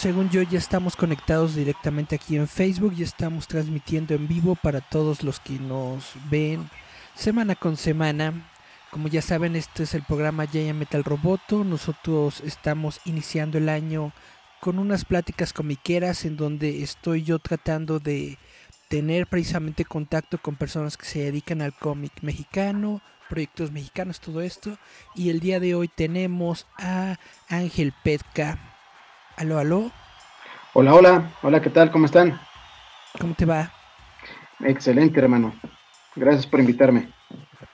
Según yo ya estamos conectados directamente aquí en Facebook y estamos transmitiendo en vivo para todos los que nos ven semana con semana. Como ya saben, este es el programa Giant Metal Roboto. Nosotros estamos iniciando el año con unas pláticas comiqueras en donde estoy yo tratando de tener precisamente contacto con personas que se dedican al cómic mexicano, proyectos mexicanos, todo esto. Y el día de hoy tenemos a Ángel Petka. Aló, aló. Hola, hola, hola, ¿qué tal? ¿Cómo están? ¿Cómo te va? Excelente, hermano. Gracias por invitarme.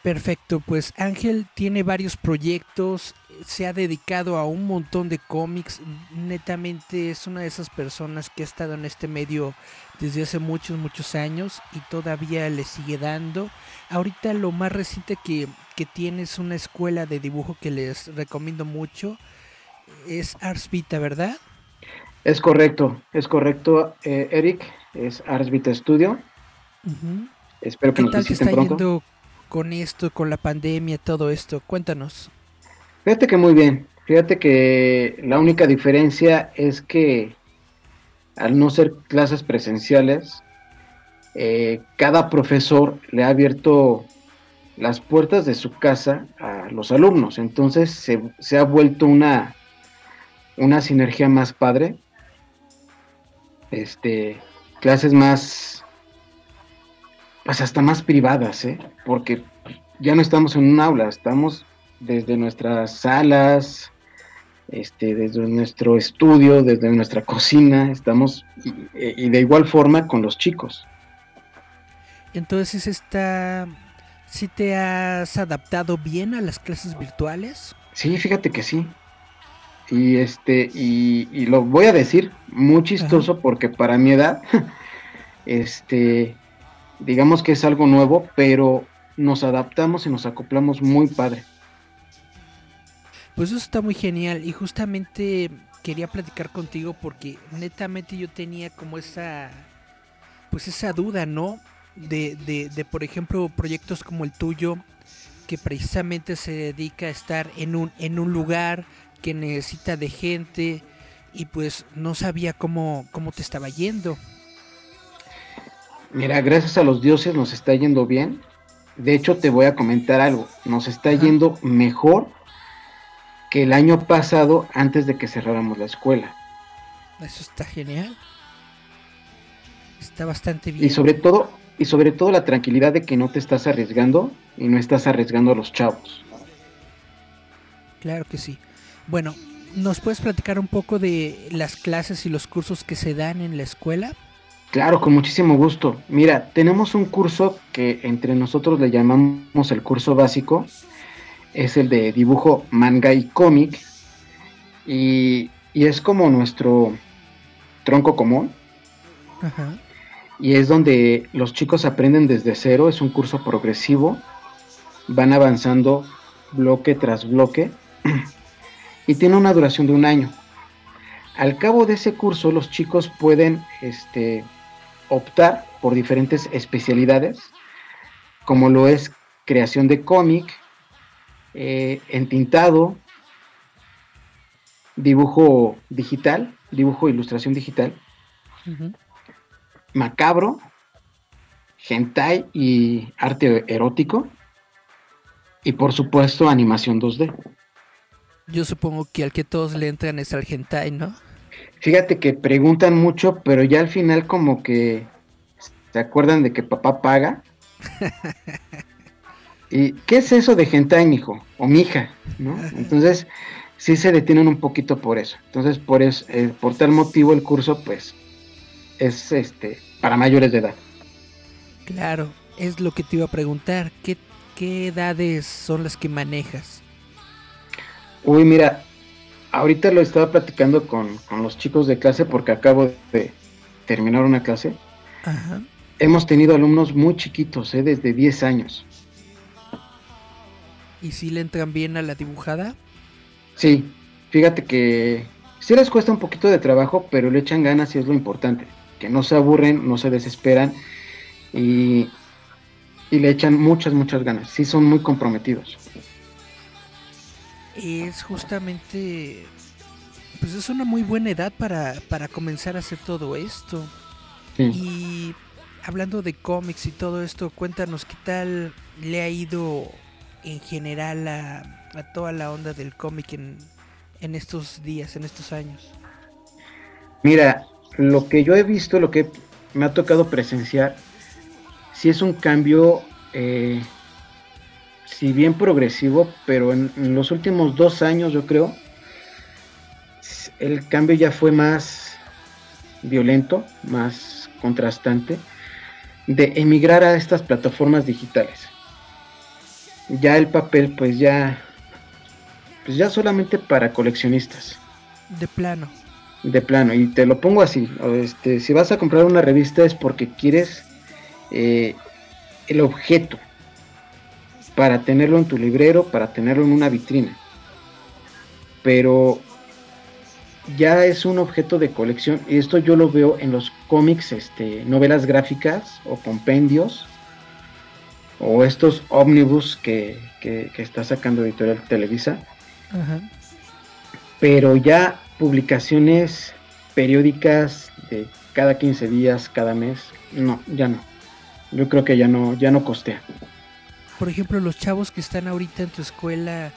Perfecto, pues Ángel tiene varios proyectos, se ha dedicado a un montón de cómics, netamente es una de esas personas que ha estado en este medio desde hace muchos, muchos años y todavía le sigue dando. Ahorita lo más reciente que, que tiene es una escuela de dibujo que les recomiendo mucho, es Ars Vita, ¿verdad? Es correcto, es correcto, eh, Eric, es Ars Vita Studio. Espero que ¿Qué nos tal te visiten está pronto. yendo con esto, con la pandemia, todo esto? Cuéntanos. Fíjate que muy bien. Fíjate que la única diferencia es que al no ser clases presenciales, eh, cada profesor le ha abierto las puertas de su casa a los alumnos. Entonces se, se ha vuelto una, una sinergia más padre. Este, clases más, pues hasta más privadas, ¿eh? Porque ya no estamos en un aula, estamos desde nuestras salas, este, desde nuestro estudio, desde nuestra cocina, estamos y, y de igual forma con los chicos. Entonces, esta, ¿sí te has adaptado bien a las clases virtuales? Sí, fíjate que sí. Y este, y, y lo voy a decir muy chistoso porque para mi edad, este, digamos que es algo nuevo, pero nos adaptamos y nos acoplamos muy padre. Pues eso está muy genial y justamente quería platicar contigo porque netamente yo tenía como esa, pues esa duda, ¿no? De, de, de por ejemplo, proyectos como el tuyo, que precisamente se dedica a estar en un, en un lugar que necesita de gente y pues no sabía cómo, cómo te estaba yendo. Mira, gracias a los dioses nos está yendo bien. De hecho, te voy a comentar algo. Nos está Ajá. yendo mejor que el año pasado antes de que cerráramos la escuela. Eso está genial. Está bastante bien. Y sobre todo, y sobre todo la tranquilidad de que no te estás arriesgando y no estás arriesgando a los chavos. Claro que sí. Bueno, ¿nos puedes platicar un poco de las clases y los cursos que se dan en la escuela? Claro, con muchísimo gusto. Mira, tenemos un curso que entre nosotros le llamamos el curso básico. Es el de dibujo, manga y cómic. Y, y es como nuestro tronco común. Ajá. Y es donde los chicos aprenden desde cero. Es un curso progresivo. Van avanzando bloque tras bloque. Y tiene una duración de un año. Al cabo de ese curso, los chicos pueden este, optar por diferentes especialidades, como lo es creación de cómic, eh, entintado, dibujo digital, dibujo e ilustración digital, macabro, hentai y arte erótico, y por supuesto animación 2D. Yo supongo que al que todos le entran es al hentai, ¿no? Fíjate que preguntan mucho, pero ya al final como que se acuerdan de que papá paga. ¿Y qué es eso de hentai, mijo? O mija, ¿no? Entonces, sí se detienen un poquito por eso. Entonces, por eso, eh, por tal motivo el curso, pues, es este para mayores de edad. Claro, es lo que te iba a preguntar. ¿Qué, qué edades son las que manejas? Uy, mira, ahorita lo estaba platicando con, con los chicos de clase porque acabo de terminar una clase. Ajá. Hemos tenido alumnos muy chiquitos, ¿eh? desde 10 años. ¿Y si le entran bien a la dibujada? Sí, fíjate que sí les cuesta un poquito de trabajo, pero le echan ganas y es lo importante. Que no se aburren, no se desesperan y, y le echan muchas, muchas ganas. Sí, son muy comprometidos. Es justamente... Pues es una muy buena edad para, para comenzar a hacer todo esto. Sí. Y hablando de cómics y todo esto, cuéntanos qué tal le ha ido en general a, a toda la onda del cómic en, en estos días, en estos años. Mira, lo que yo he visto, lo que me ha tocado presenciar, sí es un cambio, eh, si bien progresivo, pero en, en los últimos dos años yo creo, el cambio ya fue más violento, más contrastante, de emigrar a estas plataformas digitales. Ya el papel, pues ya, pues ya solamente para coleccionistas De plano. de plano y te lo pongo así este si vas a comprar una revista es porque quieres eh, el objeto para tenerlo en tu librero para tenerlo en una vitrina pero ya es un objeto de colección y esto yo lo veo en los cómics este novelas gráficas o compendios o estos ómnibus que, que, que está sacando editorial Televisa Ajá. pero ya publicaciones periódicas de cada 15 días, cada mes, no, ya no. Yo creo que ya no, ya no costea. Por ejemplo, los chavos que están ahorita en tu escuela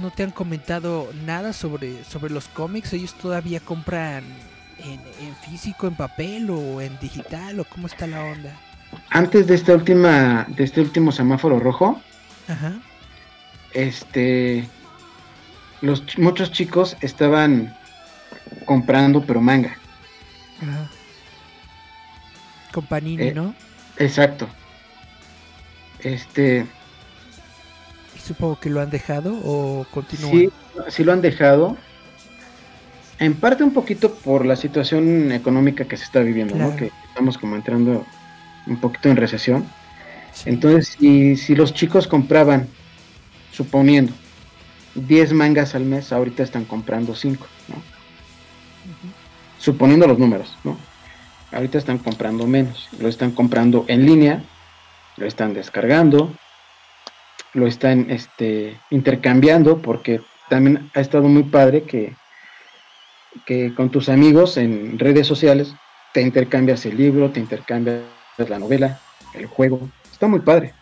no te han comentado nada sobre, sobre los cómics. Ellos todavía compran en, en físico, en papel o en digital o cómo está la onda. Antes de esta última, de este último semáforo rojo, Ajá. este, los ch- muchos chicos estaban comprando pero manga. Ajá. Con Panini, Eh, ¿no? Exacto. Este, supongo que lo han dejado o continúan. sí, sí lo han dejado. En parte un poquito por la situación económica que se está viviendo, ¿no? Que estamos como entrando un poquito en recesión. Sí. Entonces, si, si los chicos compraban, suponiendo, 10 mangas al mes, ahorita están comprando 5, ¿no? Suponiendo los números, ¿no? Ahorita están comprando menos. Lo están comprando en línea, lo están descargando, lo están este, intercambiando, porque también ha estado muy padre que, que con tus amigos en redes sociales te intercambias el libro, te intercambias la novela, el juego. Está muy padre.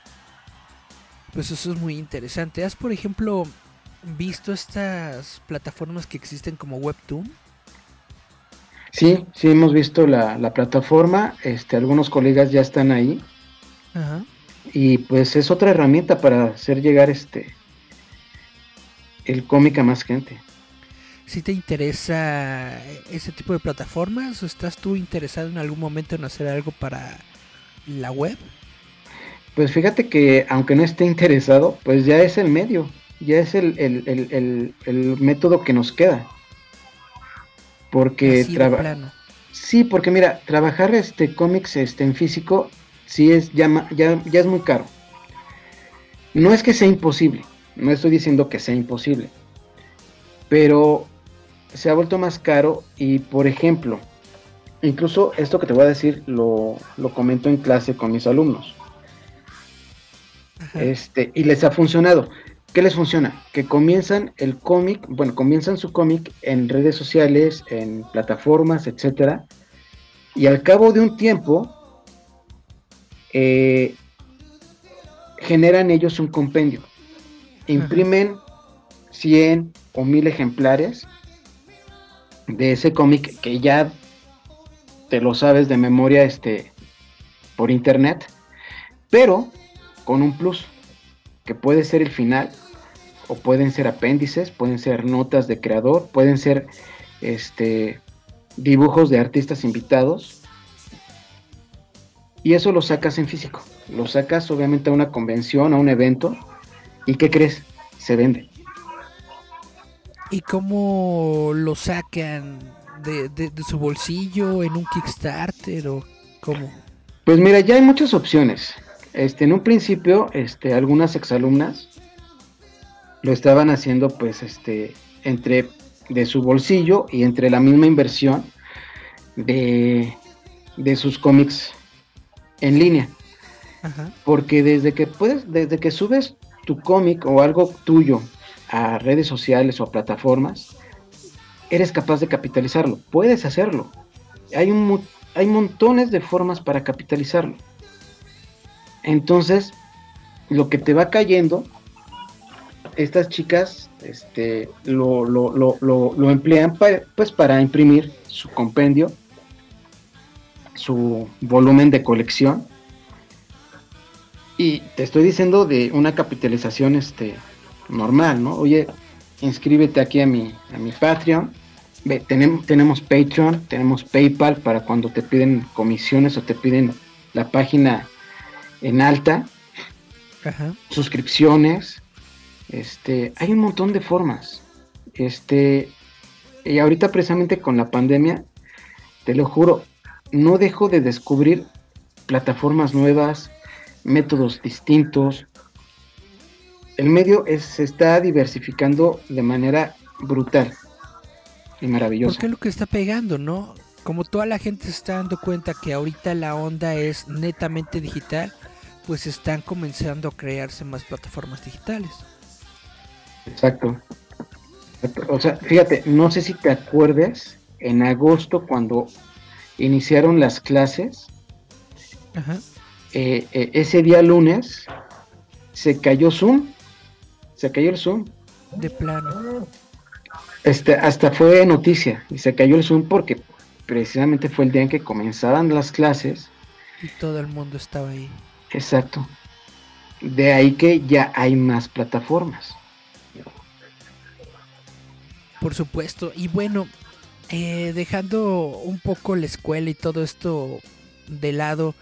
Pues eso es muy interesante. ¿Has, por ejemplo, visto estas plataformas que existen como Webtoon? Sí, sí hemos visto la, la plataforma, este, algunos colegas ya están ahí Ajá. y pues es otra herramienta para hacer llegar este el cómic a más gente. ¿Si te interesa ese tipo de plataformas o estás tú interesado en algún momento en hacer algo para la web? Pues fíjate que aunque no esté interesado, pues ya es el medio, ya es el, el- el- el- método que nos queda. Porque Así de traba- plano. Sí, porque mira, trabajar este cómics este en físico sí es ya, ya, ya es muy caro. No es que sea imposible, no estoy diciendo que sea imposible, pero se ha vuelto más caro y por ejemplo, incluso esto que te voy a decir lo, lo comento en clase con mis alumnos. Ajá. Este, y les ha funcionado. ¿Qué les funciona? Que comienzan el cómic, bueno, comienzan su cómic en redes sociales, en plataformas, etcétera, y al cabo de un tiempo eh, generan ellos un compendio. Imprimen 100 o 1000 ejemplares de ese cómic que ya te lo sabes de memoria este, por internet, pero con un plus, que puede ser el final, o pueden ser apéndices, pueden ser notas de creador, pueden ser este, dibujos de artistas invitados. Y eso lo sacas en físico. Lo sacas obviamente a una convención, a un evento. ¿Y qué crees? Se vende. ¿Y cómo lo sacan? ¿De, de, su bolsillo en un Kickstarter o cómo? Pues mira, ya hay muchas opciones. Este, en un principio, este, algunas exalumnas lo estaban haciendo, pues, este, entre de su bolsillo y entre la misma inversión de, de sus cómics en línea. Porque desde que puedes, desde que subes tu cómic o algo tuyo a redes sociales o a plataformas, eres capaz de capitalizarlo. Puedes hacerlo. Hay, un, hay montones de formas para capitalizarlo. Entonces, lo que te va cayendo, estas chicas este, lo, lo, lo, lo emplean pues para imprimir su compendio, su volumen de colección y te estoy diciendo de una capitalización este, normal, ¿no? Oye, inscríbete aquí a mi, a mi Patreon. Ve, tenemos, tenemos Patreon, tenemos PayPal para cuando te piden comisiones o te piden la página en alta. Suscripciones. Este, hay un montón de formas. Este, y ahorita precisamente con la pandemia, te lo juro, no dejo de descubrir plataformas nuevas, métodos distintos. El medio se está diversificando de manera brutal y maravillosa. Porque es lo que está pegando, ¿no? Como toda la gente se está dando cuenta que ahorita la onda es netamente digital, pues están comenzando a crearse más plataformas digitales. Exacto. O sea, fíjate, no sé si te acuerdes, en agosto cuando iniciaron las clases, Ajá. Eh, eh, ese día lunes se cayó Zoom. Se cayó el Zoom. De plano. Este, hasta fue noticia y se cayó el Zoom porque precisamente fue el día en que comenzaban las clases. Y todo el mundo estaba ahí. Exacto. De ahí que ya hay más plataformas. Por supuesto. Y bueno, eh, dejando un poco la escuela y todo esto de lado,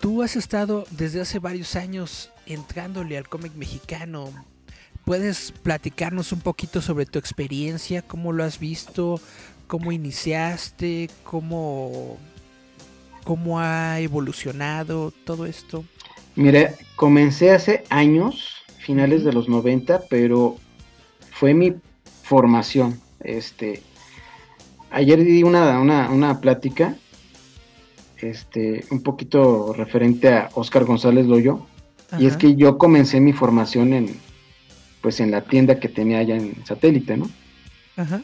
Tú has estado desde hace varios años entrándole al cómic mexicano. ¿Puedes platicarnos un poquito sobre tu experiencia? ¿Cómo lo has visto? ¿Cómo iniciaste? ¿Cómo, cómo ha evolucionado todo esto? Mira, comencé hace años, finales de los 90, pero fue mi formación. Este, ayer di una, una, una plática este, un poquito referente a Oscar González Loyo. Y es que yo comencé mi formación en, pues en la tienda que tenía allá en satélite, ¿no? Ajá.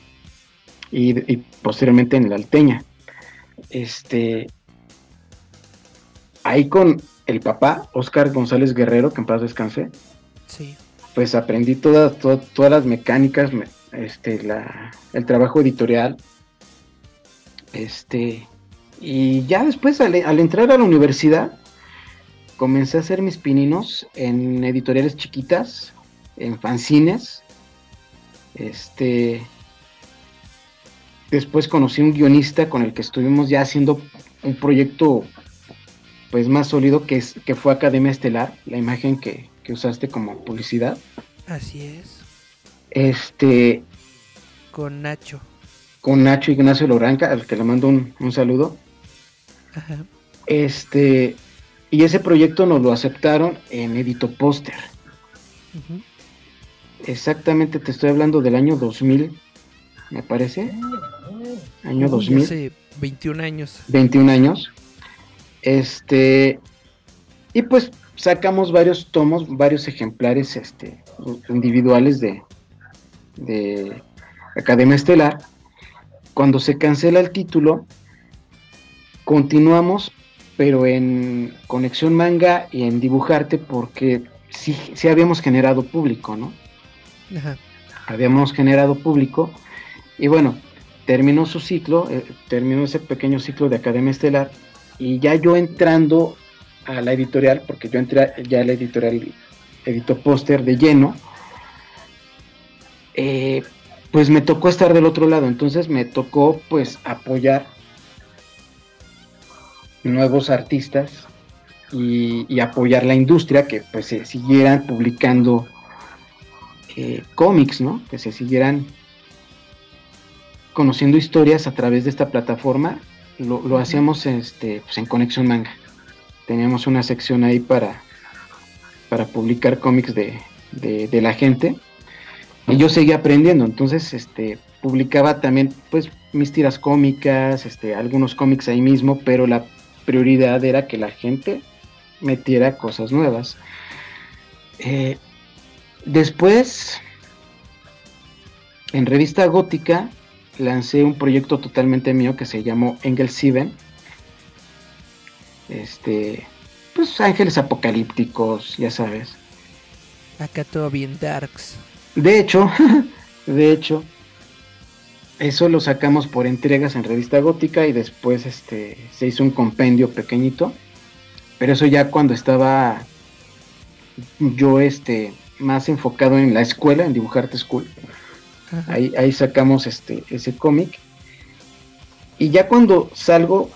Y, posteriormente en la Alteña. Este, ahí con el papá, Oscar González Guerrero, que en paz descanse. Sí. Pues aprendí todas, todas, las mecánicas, este, la, el trabajo editorial. Este, y ya después, al, entrar a la universidad, comencé a hacer mis pininos en editoriales chiquitas, en fanzines. Este. Después conocí un guionista con el que estuvimos ya haciendo un proyecto pues más sólido que, es, que fue Academia Estelar, la imagen que, usaste como publicidad. Así es. Este. Con Nacho. Con Nacho Ignacio Loranca, al que le mando un, un saludo. Este, y ese proyecto nos lo aceptaron en Edito Póster. Exactamente, te estoy hablando del año 2000, me parece. Año 2000. Hace 21 años. 21 años. Este, y pues sacamos varios tomos, varios ejemplares este, individuales de, de Academia Estelar. Cuando se cancela el título, continuamos, pero en Conexión Manga y en Dibujarte, porque sí, sí habíamos generado público, ¿no? Ajá. Habíamos generado público y bueno, terminó su ciclo, eh, terminó ese pequeño ciclo de Academia Estelar y ya yo entrando a la editorial, porque yo entré ya a la editorial, edito póster de lleno, eh, pues me tocó estar del otro lado, entonces me tocó pues apoyar nuevos artistas y, apoyar la industria, que pues se siguieran publicando eh, cómics, ¿no? Que se siguieran conociendo historias a través de esta plataforma. Lo, hacíamos este, pues, en Conexión Manga. Teníamos una sección ahí para, para publicar cómics de, de, la gente. Y yo seguía aprendiendo, entonces este, publicaba también pues mis tiras cómicas, este, algunos cómics ahí mismo, pero la prioridad era que la gente metiera cosas nuevas. Eh, después, en revista gótica, lancé un proyecto totalmente mío que se llamó Engel Sieben. Este, pues ángeles apocalípticos, ya sabes. Acá todo bien darks. De hecho, de hecho, eso lo sacamos por entregas en revista gótica y después este se hizo un compendio pequeñito. Pero eso ya cuando estaba yo este más enfocado en la escuela, en dibujarte school. Ahí, ahí sacamos este ese cómic. Y ya cuando salgo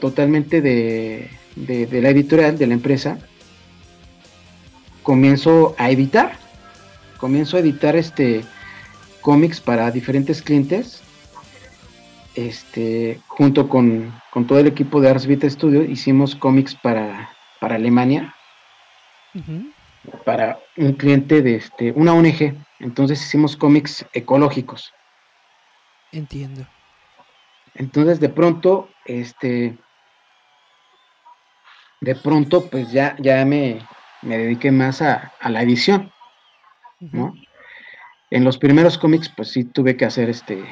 totalmente de, de la editorial, de la empresa, comienzo a editar. Comienzo a editar este cómics para diferentes clientes. Este, junto con, todo el equipo de Ars Vita Studio, hicimos cómics para, para Alemania. Para un cliente de este, una ONG. Entonces hicimos cómics ecológicos. Entiendo. Entonces de pronto, este, de pronto, pues ya, ya me, me dediqué más a, la edición, ¿no? En los primeros cómics, pues sí tuve que hacer este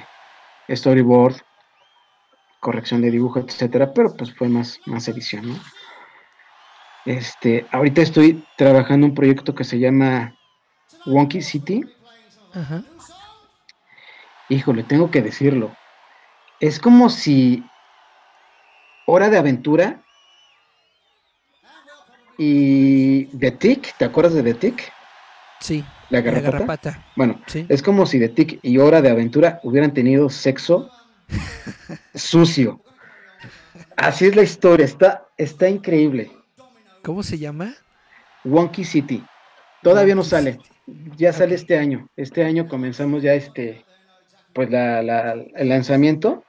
storyboard, corrección de dibujo, etcétera, pero pues fue más, más edición, ¿no? Este, ahorita estoy trabajando un proyecto que se llama Wonky City. Ajá. Híjole, tengo que decirlo. Es como si Hora de Aventura y The Tick, ¿te acuerdas de The Tick? Sí. La garrapata. Bueno, es como si The Tick y Hora de Aventura hubieran tenido sexo sucio. Así es la historia, está, está increíble. ¿Cómo se llama? Wonky City. Todavía no sale. Ya sale este año. Este año comenzamos ya este, pues la, el lanzamiento.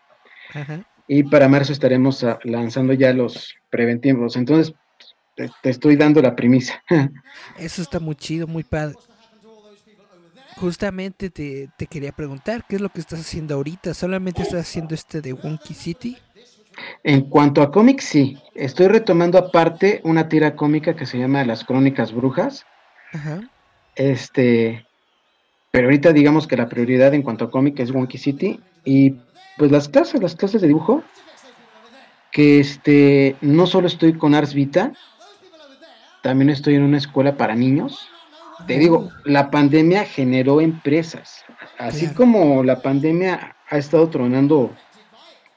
Ajá. Y para marzo estaremos ah, lanzando ya los preventivos. Entonces, te, estoy dando la premisa. Eso está muy chido, muy padre. Justamente te, quería preguntar, ¿qué es lo que estás haciendo ahorita? ¿Solamente estás haciendo este de Wonky City? En cuanto a cómics, sí. Estoy retomando aparte una tira cómica que se llama Las Crónicas Brujas. Ajá. Este, pero ahorita digamos que la prioridad en cuanto a cómic es Wonky City y pues las clases, las clases de dibujo, que este, no solo estoy con Ars Vita, también estoy en una escuela para niños. Te digo, la pandemia generó empresas. Así como la pandemia ha estado tronando,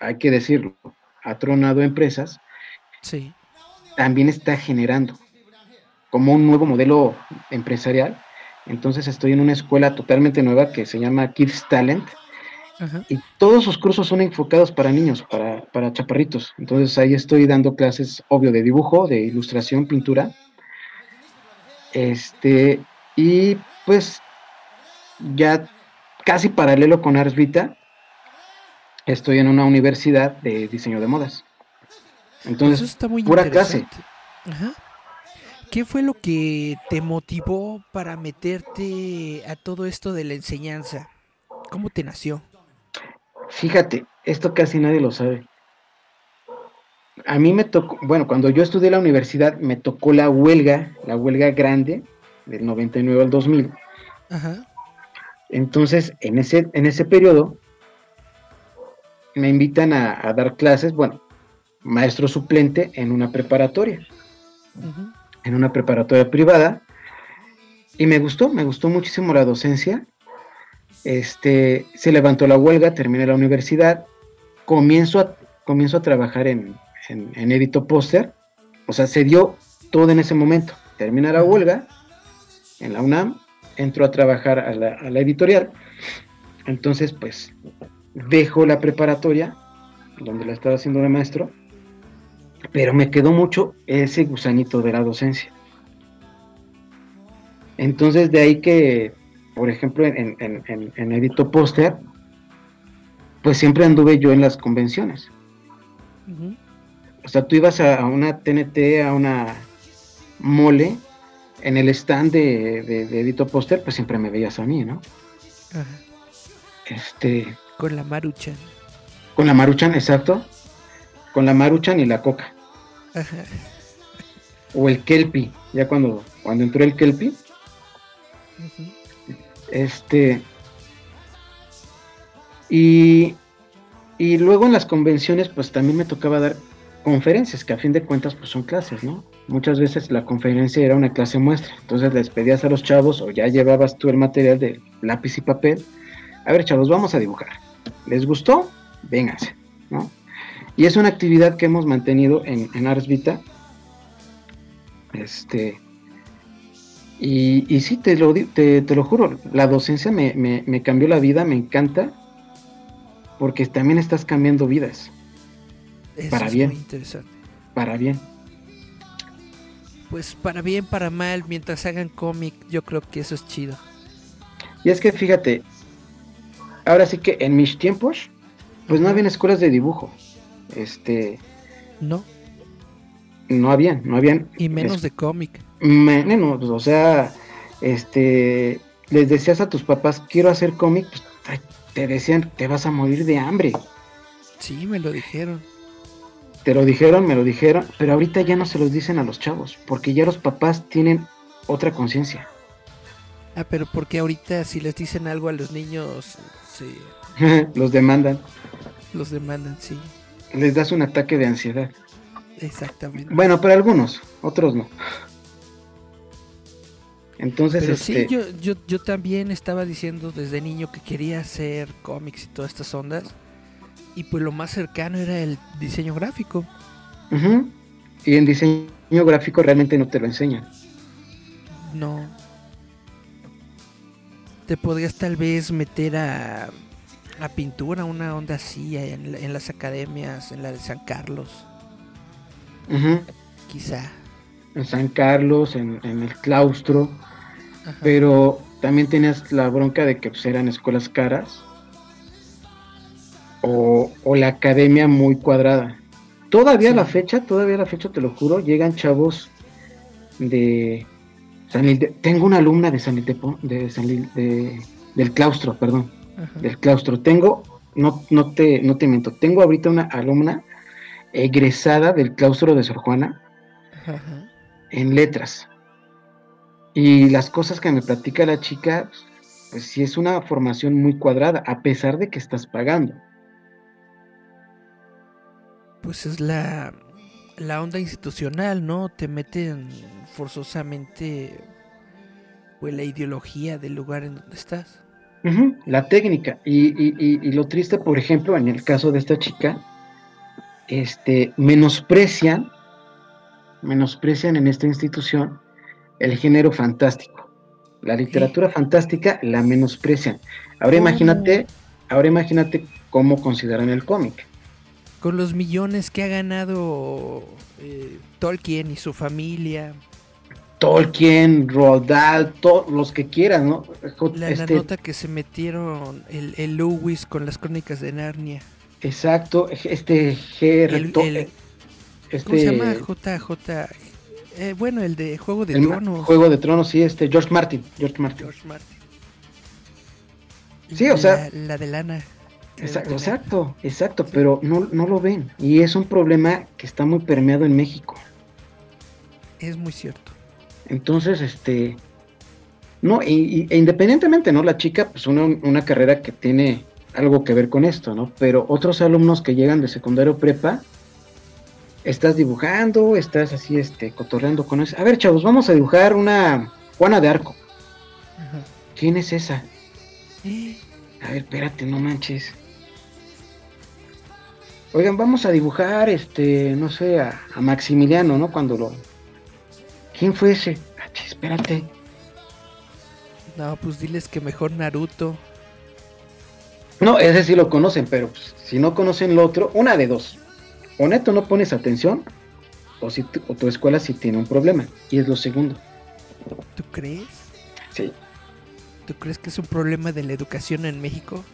hay que decirlo, ha tronado empresas. Sí. También está generando como un nuevo modelo empresarial. Entonces estoy en una escuela totalmente nueva que se llama Kids Talent. Y todos sus cursos son enfocados para niños, para, para chaparritos. Entonces ahí estoy dando clases, obvio, de dibujo, de ilustración, pintura este, y pues ya casi paralelo con Ars Vita, estoy en una universidad de diseño de modas. Entonces, está muy pura clase. ¿Qué fue lo que te motivó para meterte a todo esto de la enseñanza? ¿Cómo te nació? Fíjate, esto casi nadie lo sabe a mí me tocó, bueno, cuando yo estudié en la universidad me tocó la huelga, la huelga grande del 99 al 2000. Ajá. Entonces, en ese, en ese periodo me invitan a, dar clases, bueno, maestro suplente en una preparatoria, en una preparatoria privada, y me gustó, me gustó muchísimo la docencia. Este, se levantó la huelga, terminé la universidad, comienzo a, comienzo a trabajar en, en, Edito Póster. O sea, se dio todo en ese momento. Termina la huelga en la UNAM, entró a trabajar a la, editorial. Entonces, pues, dejo la preparatoria, donde la estaba haciendo de maestro, pero me quedó mucho ese gusanito de la docencia. Entonces de ahí que, por ejemplo, en, en, Edito Póster, pues siempre anduve yo en las convenciones. O sea, tú ibas a, una TNT, a una mole, en el stand de, de, Edito Póster, pues siempre me veías a mí, ¿no? Este. Con la maruchan. Con la maruchan, exacto. Con la maruchan y la coca. O el kelpi, ya cuando, cuando entró el kelpi. Este. Y, y luego en las convenciones, pues también me tocaba dar conferencias, que a fin de cuentas, pues son clases, ¿no? Muchas veces la conferencia era una clase muestra, entonces les pedías a los chavos o ya llevabas tú el material de lápiz y papel. A ver, chavos, vamos a dibujar. ¿Les gustó? Vénganse, ¿no? Y es una actividad que hemos mantenido en, en Ars Vita. Este, y, sí, te lo, te, te lo juro, la docencia me, me, cambió la vida, me encanta, porque también estás cambiando vidas. Para bien. interesante. Para bien. Pues para bien, para mal, mientras hagan cómic, yo creo que eso es chido. Y es que fíjate, ahora sí que en mis tiempos, pues no habían escuelas de dibujo. Este. No. No habían, no habían. Y menos de cómic. Menos, o sea, este. Les decías a tus papás, quiero hacer cómic, pues te decían, te vas a morir de hambre. Sí, me lo dijeron. Te lo dijeron, me lo dijeron, pero ahorita ya no se los dicen a los chavos, porque ya los papás tienen otra conciencia. Ah, pero porque ahorita si les dicen algo a los niños, sí. los demandan. Los demandan, sí. Les das un ataque de ansiedad. Exactamente. Bueno, pero algunos, otros no. Entonces, Pero sí, este, yo, yo, yo también estaba diciendo desde niño que quería hacer cómics y todas estas ondas. Y pues lo más cercano era el diseño gráfico. Y en diseño gráfico realmente no te lo enseñan. No. Te podrías tal vez meter a, a pintura, una onda así en, las academias, en la de San Carlos. Quizá. En San Carlos, en, el claustro. Pero también tenías la bronca de que pues, eran escuelas caras o, la academia muy cuadrada. Todavía la fecha, todavía la fecha, te lo juro, llegan chavos de San Tengo una alumna de San de, del claustro, perdón, del claustro. Tengo, no, no, te, no te miento, tengo ahorita una alumna egresada del claustro de Sor Juana en letras. Y las cosas que me platica la chica, pues sí es una formación muy cuadrada, a pesar de que estás pagando pues es la, la onda institucional, ¿no? Te meten forzosamente pues la ideología del lugar en donde estás. la técnica. Y, lo triste, por ejemplo, en el caso de esta chica, este, menosprecian, menosprecian en esta institución el género fantástico. La literatura fantástica la menosprecian. Ahora imagínate, ahora imagínate cómo consideran el cómic con los millones que ha ganado eh, Tolkien y su familia. Tolkien, Rodal, todos los que quieran, ¿no? La, este nota que se metieron el, Lewis con las crónicas de Narnia. Exacto, este G. este, ¿Cómo se llama? JJ. Eh, bueno, el de Juego de Tronos. Juego de Tronos, sí, este, George Martin. George Martin. George Martin. Sí, o sea. La de Lana. Exacto, exacto, exacto, pero no, no lo ven. Y es un problema que está muy permeado en México. Es muy cierto. Entonces, este, no, e independientemente, ¿no? La chica, pues una, una, carrera que tiene algo que ver con esto, ¿no? Pero otros alumnos que llegan de secundario prepa, estás dibujando, estás así, este, cotorreando con eso. A ver, chavos, vamos a dibujar una Juana de Arco. ¿Quién es esa? ¿Eh? A ver, espérate, no manches. Oigan, vamos a dibujar, este, no sé, a, Maximiliano, ¿no? Cuando lo... ¿Quién fue ese? Ah, espérate. No, pues diles que mejor Naruto. No, ese sí lo conocen, pero pues, si no conocen lo otro, una de dos. O neto no pones atención, o, si tu, o tu escuela sí tiene un problema. Y es lo segundo. ¿Tú crees? Sí. ¿Tú crees que es un problema de la educación en México?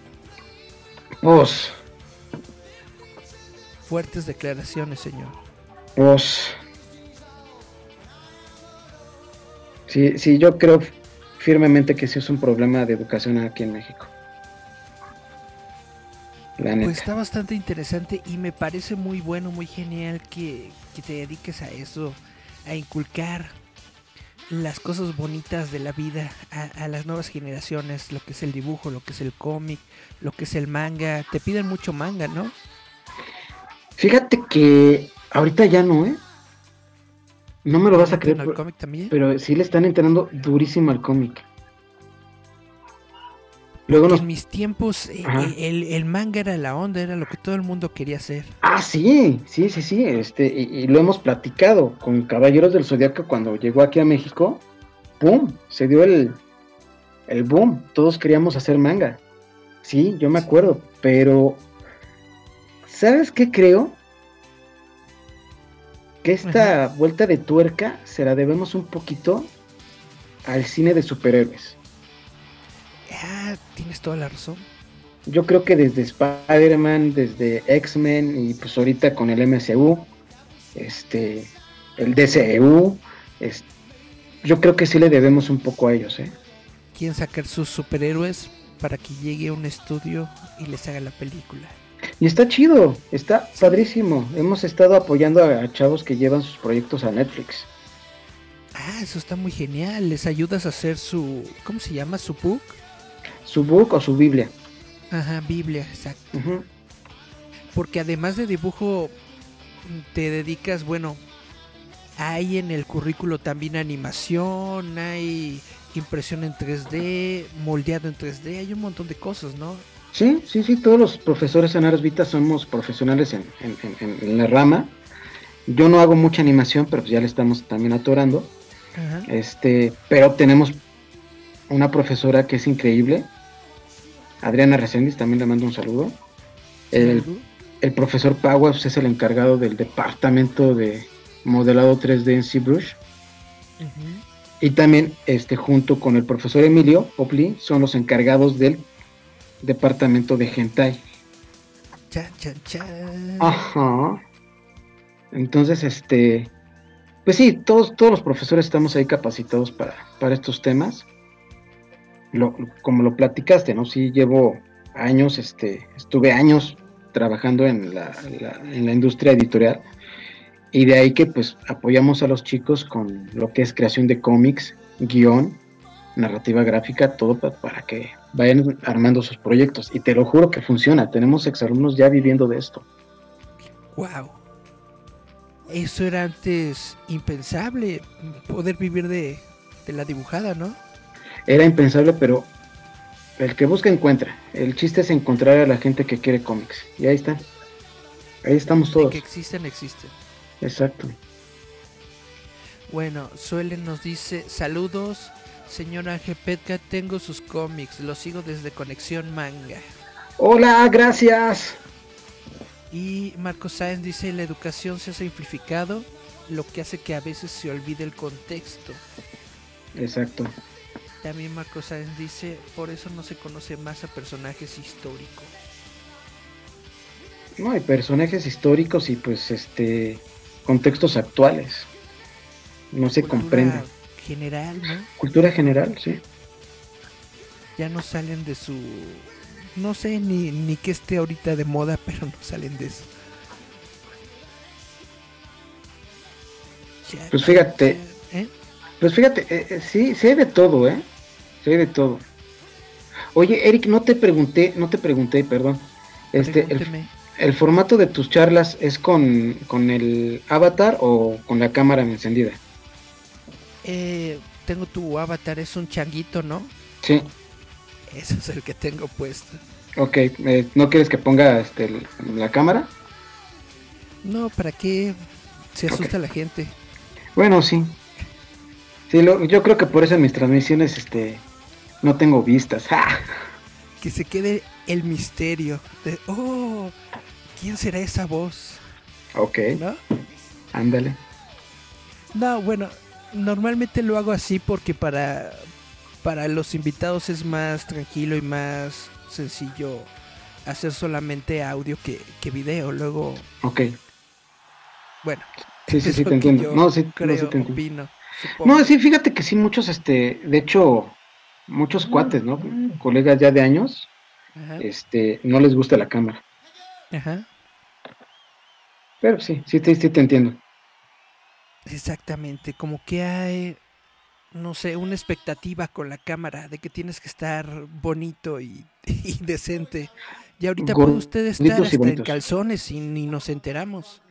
Pues, Fuertes declaraciones, señor. pues. Sí, sí, yo creo firmemente que sí es un problema de educación aquí en México. La neta. Pues está bastante interesante y me parece muy bueno, muy genial que, que te dediques a eso, a inculcar las cosas bonitas de la vida a, a las nuevas generaciones, lo que es el dibujo, lo que es el cómic, lo que es el manga. Te piden mucho manga, ¿no? Fíjate que ahorita ya no, ¿eh? No me lo vas a creer, ¿El pero, cómic también? pero sí le están entrando durísimo al cómic. Luego nos... En mis tiempos eh, eh, el, el manga era la onda, era lo que todo el mundo quería hacer. Ah, sí, sí, sí, sí, este, y, y lo hemos platicado con Caballeros del Zodiaco cuando llegó aquí a México, ¡pum! Se dio el, el boom, todos queríamos hacer manga. Sí, yo me acuerdo, pero ¿sabes qué creo? Que esta vuelta de tuerca se la debemos un poquito al cine de superhéroes. Ah, tienes toda la razón. Yo creo que desde Spider-Man, desde X-Men y pues ahorita con el MCU, este, el DCEU, es- yo creo que sí le debemos un poco a ellos, ¿eh? Quieren sacar sus superhéroes para que llegue a un estudio y les haga la película. Y está chido, está padrísimo. Hemos estado apoyando a, chavos que llevan sus proyectos a Netflix. Ah, eso está muy genial. Les ayudas a hacer su. ¿Cómo se llama? Su book. Su book o su Biblia. Ajá, Biblia, exacto. Porque además de dibujo, te dedicas, bueno, hay en el currículo también animación, hay impresión en 3D, moldeado en 3D, hay un montón de cosas, ¿no? Sí, sí, sí, todos los profesores en Aras Vita somos profesionales en, en- en- en la rama. Yo no hago mucha animación, pero pues ya le estamos también atorando. Ajá. Este, pero tenemos una profesora que es increíble. Adriana Reséndiz, también le mando un saludo. El, profesor Powers es el encargado del departamento de modelado 3D en ZBrush. Y también, este, junto con el profesor Emilio Popli, son los encargados del departamento de Hentai. Chan, chan, chan. Ajá. Entonces, este, pues sí, todos, todos los profesores estamos ahí capacitados para, para estos temas. Lo, como lo platicaste, ¿no? Sí, llevo años, este, estuve años trabajando en la, la- en la industria editorial y de ahí que pues apoyamos a los chicos con lo que es creación de cómics, guion, narrativa gráfica, todo pa- para que vayan armando sus proyectos. Y te lo juro que funciona, tenemos exalumnos ya viviendo de esto. Wow. Eso era antes impensable, poder vivir de, de la dibujada, ¿no? Era impensable, pero el que busca encuentra. El chiste es encontrar a la gente que quiere cómics. Y ahí están. Ahí estamos De todos. que existen, existen. Exacto. Bueno, Suelen nos dice, saludos, señor Ángel Petka, tengo sus cómics, los sigo desde Conexión Manga. Hola, gracias. Y Marco Sáenz dice, la educación se ha simplificado, lo que hace que a veces se olvide el contexto. Exacto. También Marco Sáenz dice, por eso no se conoce más a personajes históricos. No, hay personajes históricos y pues este contextos actuales. No se Cultura comprende. General, ¿no? Cultura general, sí. Ya no salen de su... No sé ni, ni que esté ahorita de moda, pero no salen de eso. Ya, Pues fíjate. ¿eh? Pues fíjate, eh, eh, sí, sí hay de todo, ¿eh? Sí hay de todo. Oye, Eric, no te pregunté, no te pregunté, perdón. Este, el, el formato de tus charlas es con, con el avatar o con la cámara encendida? Eh, tengo tu avatar, es un changuito, ¿no? Sí. Ese es el que tengo puesto. Ok, eh, ¿no quieres que ponga este, la cámara? No, ¿para qué? Se asusta la gente. Bueno, sí. Sí, lo- yo creo que por eso en mis transmisiones este, no tengo vistas. ¡Ja! Que se quede el misterio de, oh, ¿quién será esa voz? Ok, ¿No? ándale. No, bueno, normalmente lo hago así porque para, para los invitados es más tranquilo y más sencillo hacer solamente audio que, que video. Luego, Ok. bueno. Sí, sí, sí, te entiendo. No, sí, no, creo, sí te entiendo. opino. No, sí, fíjate que sí, muchos, este, de hecho, muchos cuates, ¿no? Colegas ya de años, Ajá, este, no les gusta la cámara. ajá, Pero sí, sí te, sí te entiendo. Exactamente. Como que hay, no sé, una expectativa con la cámara de que tienes que estar bonito y, y decente. Y ahorita puede usted estar hasta en calzones y ni nos enteramos.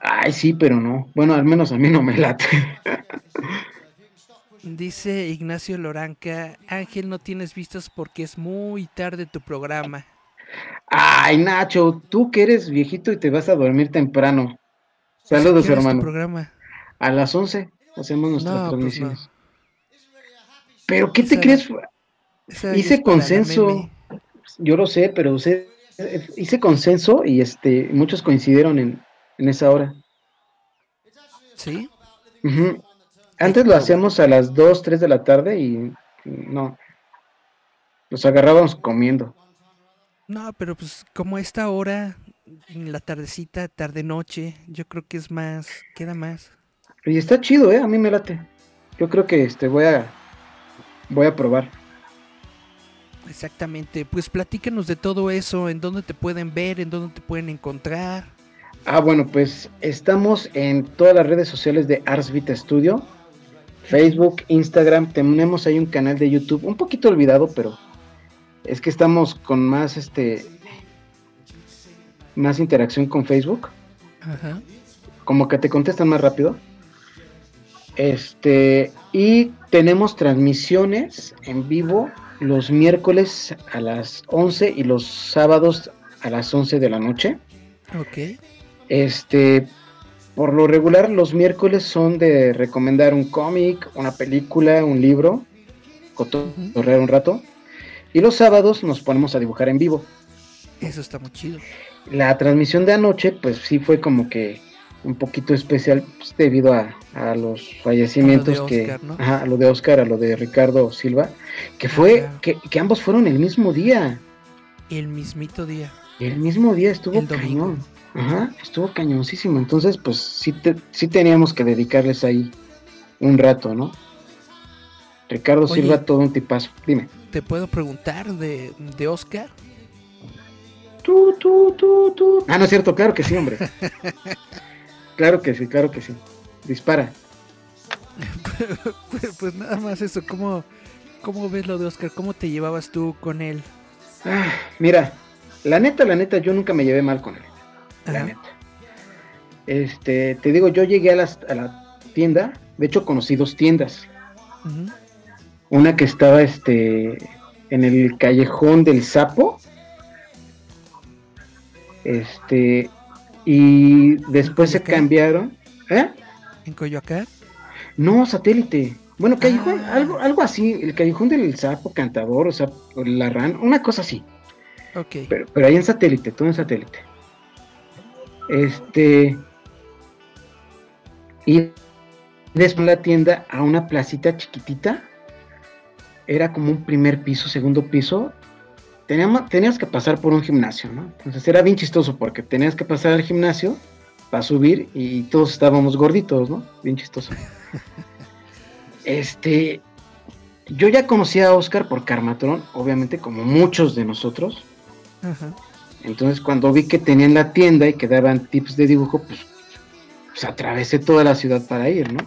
Ay, sí, pero no. Bueno, al menos a mí no me late. Dice Ignacio Loranca, Ángel, no tienes vistas porque es muy tarde tu programa. Ay, Nacho, tú que eres viejito y te vas a dormir temprano. Saludos, ¿Qué hora es tu hermano. programa? A las 11 hacemos nuestras No, pues no. transmisiones. Pero, ¿qué te Esa- crees? Esa Hice consenso. Yo lo sé, pero usted- hice consenso y este muchos coincidieron en, en esa hora. ¿Sí? Antes lo hacíamos a las 2, 3 de la tarde y no. Los agarrábamos comiendo. No, pero pues como esta hora, en la tardecita, tarde-noche, yo creo que es más, queda más. Y está chido, ¿eh? A mí me late. Yo creo que este voy a voy a probar. Exactamente. Pues platícanos de todo eso, en dónde te pueden ver, en dónde te pueden encontrar. Ah, bueno, pues estamos en todas las redes sociales de Ars Vita Studio. Facebook, Instagram, tenemos ahí un canal de YouTube, un poquito olvidado, pero es que estamos con más este más interacción con Facebook, Ajá. como que te contestan más rápido. Este, y tenemos transmisiones en vivo los miércoles a las 11 y los sábados a las 11 de la noche. Ok. Este, por lo regular, los miércoles son de recomendar un cómic, una película, un libro, cotorrear un rato. Y los sábados nos ponemos a dibujar en vivo. Eso está muy chido. La transmisión de anoche, pues sí fue como que un poquito especial pues, debido a, a los fallecimientos A lo de que, ajá, a lo de Oscar, a lo de Ricardo Silva, que fue, Ajá. que, que ambos fueron el mismo día. El mismito día. El mismo día estuvo cañón. Ajá, estuvo cañoncísimo. Entonces, pues sí, te- sí teníamos que dedicarles ahí un rato, ¿no? Ricardo Oye. Silva, todo un tipazo. Dime. ¿Te puedo preguntar de, de Oscar? Tú, tú, tú, tú. Ah, no es cierto, claro que sí, hombre. claro que sí, claro que sí. Dispara. pues, pues nada más eso. ¿Cómo, ¿Cómo ves lo de Oscar? ¿Cómo te llevabas tú con él? Ah, mira, la neta, la neta, yo nunca me llevé mal con él. La Ajá. neta. Este, te digo, yo llegué a, las- a la tienda. De hecho, conocí dos tiendas. Una que estaba este en el callejón del sapo. Este y después se cambiaron. ¿Eh? ¿En Coyoacán? No, satélite. Bueno, callejón, Ah. algo, algo así, el callejón del sapo cantador, o sea, la ran, una cosa así. Ok. Pero, pero ahí en satélite, todo en satélite. Este. Y después la tienda a una placita chiquitita. Era como un primer piso, segundo piso. Teníamos, tenías que pasar por un gimnasio, ¿no? Entonces era bien chistoso porque tenías que pasar al gimnasio para subir y todos estábamos gorditos, ¿no? Bien chistoso. Este. Yo ya conocía a Oscar por Carmatrón, obviamente, como muchos de nosotros. Ajá. Entonces cuando vi que tenían la tienda y que daban tips de dibujo, pues, pues atravesé toda la ciudad para ir, ¿no?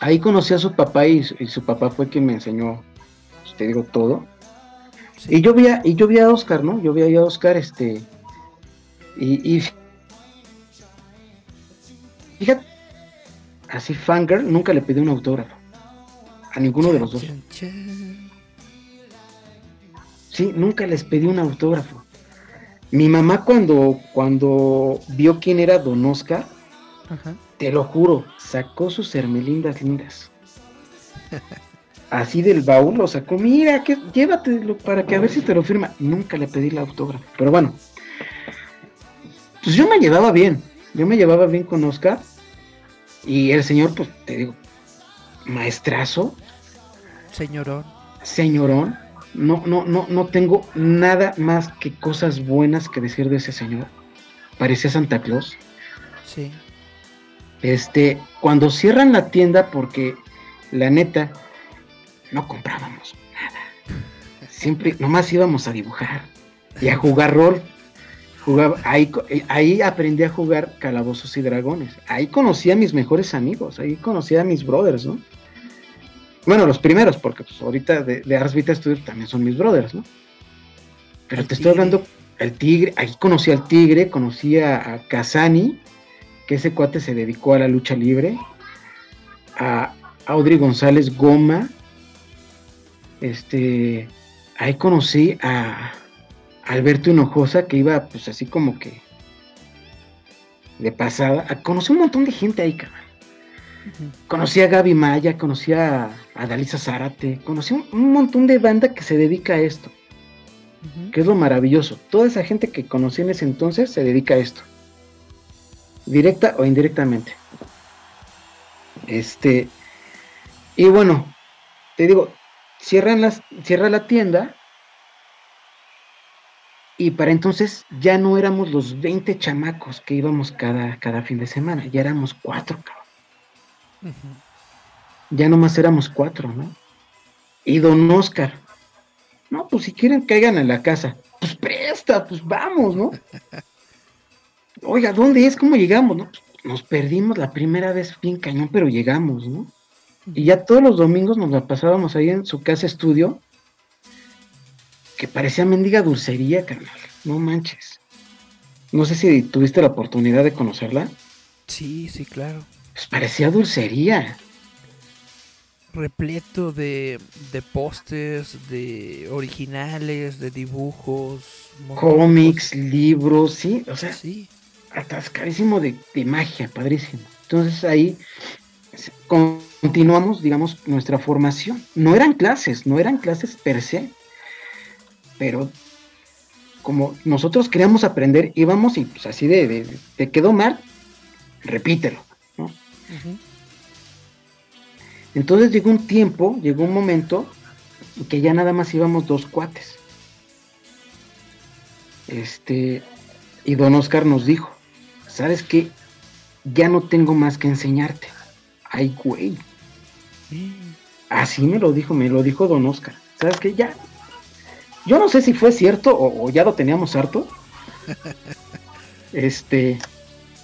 Ahí conocí a su papá y, su- y su papá fue quien me enseñó, pues, te digo, todo. Sí. Y yo vi a, y yo vi a Oscar, ¿no? Yo vi ahí a Oscar, este, y, y fíjate, así fangirl, nunca le pedí un autógrafo. A ninguno de los dos. Sí, nunca les pedí un autógrafo. Mi mamá cuando, cuando vio quién era Don Oscar, Ajá. te lo juro, sacó sus hermelindas lindas. Así del baúl lo sacó, mira, que, llévatelo para que a ver si te lo firma. Nunca le pedí el autógrafo. Pero bueno, pues yo me llevaba bien. Yo me llevaba bien con Oscar. Y el señor, pues te digo, maestrazo, Señorón. señorón. No, no, no, no tengo nada más que cosas buenas que decir de ese señor. Parecía Santa Claus. Sí. Este, cuando cierran la tienda, porque la neta, no comprábamos nada. Siempre, nomás íbamos a dibujar y a jugar rol. Jugaba, ahí, ahí aprendí a jugar calabozos y dragones. Ahí conocí a mis mejores amigos, ahí conocí a mis brothers, ¿no? Bueno, los primeros, porque pues ahorita de, de Ars Vita Studios también son mis brothers, ¿no? Pero te estoy hablando, el tigre, ahí conocí al tigre, conocí a, a Kazani, que ese cuate se dedicó a la lucha libre, a Audrey González Goma, este, ahí conocí a Alberto Hinojosa, que iba pues así como que de pasada, a- conocí un montón de gente ahí, cabrón. Conocí a Gaby Maya, conocí a, a Dalisa Zárate, conocí un, un montón de banda que se dedica a esto, que es lo maravilloso. Toda esa gente que conocí en ese entonces se dedica a esto, directa o indirectamente. Este, y bueno, te digo, cierran las, cierra la tienda. Y para entonces ya no éramos los 20 chamacos que íbamos cada, cada fin de semana, ya éramos cuatro, cabrón. Ya nomás éramos cuatro, ¿no? Y don Oscar, no, pues si quieren caigan a la casa, pues presta, pues vamos, ¿no? Oiga, ¿dónde es? ¿Cómo llegamos? No? Pues, nos perdimos la primera vez bien cañón, pero llegamos, ¿no? Y ya todos los domingos nos la pasábamos ahí en su casa estudio, que parecía mendiga dulcería, carnal, no manches. No sé si tuviste la oportunidad de conocerla, Sí, sí, claro. pues parecía dulcería. Repleto de, de pósters, de originales, de dibujos. cómics, libros, sí, o sea. Sí. atascadísimo de, de magia, padrísimo. Entonces ahí se- continuamos, digamos, nuestra formación. No eran clases, no eran clases per se, pero como nosotros queríamos aprender, íbamos y pues así de, de- de- te quedó mal, repítelo. Entonces llegó un tiempo, llegó un momento en que ya nada más íbamos dos cuates. Este, y don Oscar nos dijo, ¿sabes qué? Ya no tengo más que enseñarte. Ay, güey. Sí. Así me lo dijo, me lo dijo don Oscar. ¿Sabes qué? Ya. Yo no sé si fue cierto o, o ya lo teníamos harto. Este,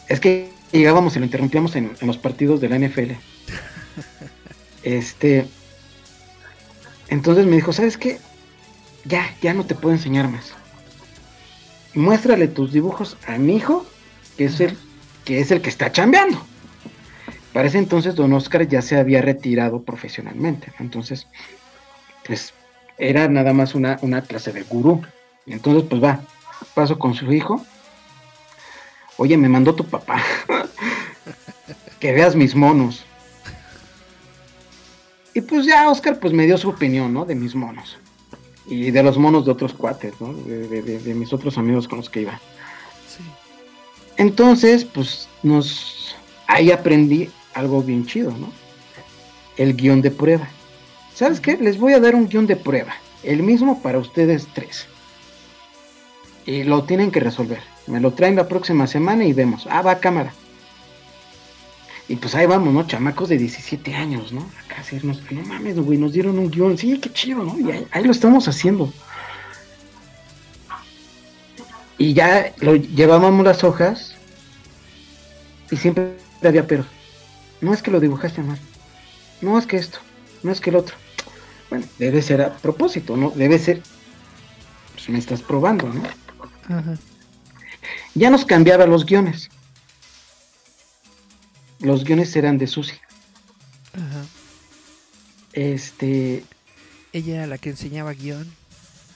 es que llegábamos y lo interrumpíamos en, en los partidos de la NFL. Este, entonces me dijo, ¿sabes qué? Ya, ya no te puedo enseñar más. Muéstrale tus dibujos a mi hijo, que es el que es el que está chambeando. Para ese entonces don Oscar ya se había retirado profesionalmente. Entonces, pues era nada más una, una clase de gurú. Entonces, pues va, paso con su hijo. Oye, me mandó tu papá. que veas mis monos. Y pues ya Oscar pues me dio su opinión, ¿no? De mis monos. Y de los monos de otros cuates, ¿no? De, de- de- de mis otros amigos con los que iba. Sí. Entonces, pues nos... Ahí aprendí algo bien chido, ¿no? El guion de prueba. ¿Sabes qué? Les voy a dar un guion de prueba. El mismo para ustedes tres. Y lo tienen que resolver. Me lo traen la próxima semana y vemos. Ah, va cámara. Y pues ahí vamos, ¿no? Chamacos de 17 años, ¿no? Acá hacernos, no mames, güey, nos dieron un guion. Sí, qué chido, ¿no? Y ahí, ahí lo estamos haciendo. Y ya lo llevábamos las hojas y siempre había pero. No es que lo dibujaste mal. No es que esto. No es que el otro. Bueno, debe ser a propósito, ¿no? Debe ser. Pues me estás probando, ¿no? Ajá. Ya nos cambiaba los guiones. Los guiones eran de Susi. Ajá. Este. Ella era la que enseñaba guion.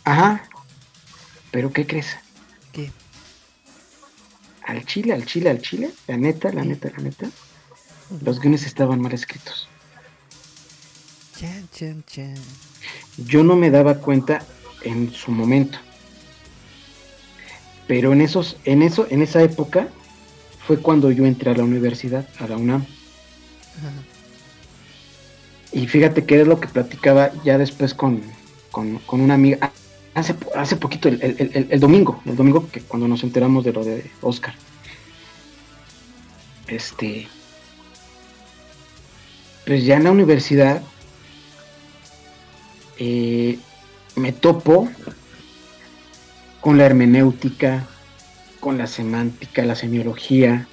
Ajá. Pero ¿qué crees? ¿Qué? Al chile, al chile, al chile. La neta, la neta, la neta. Los guiones estaban mal escritos. Chan, chan, chan. Yo no me daba cuenta en su momento. Pero en esos, en eso, en esa época fue cuando yo entré a la universidad, a la UNAM. Y fíjate que es lo que platicaba ya después con, con, una amiga. Hace, hace poquito, el, domingo, el domingo que cuando nos enteramos de lo de Oscar. Este. Pues ya en la universidad eh, me topo con la hermenéutica, con la semántica, la semiología,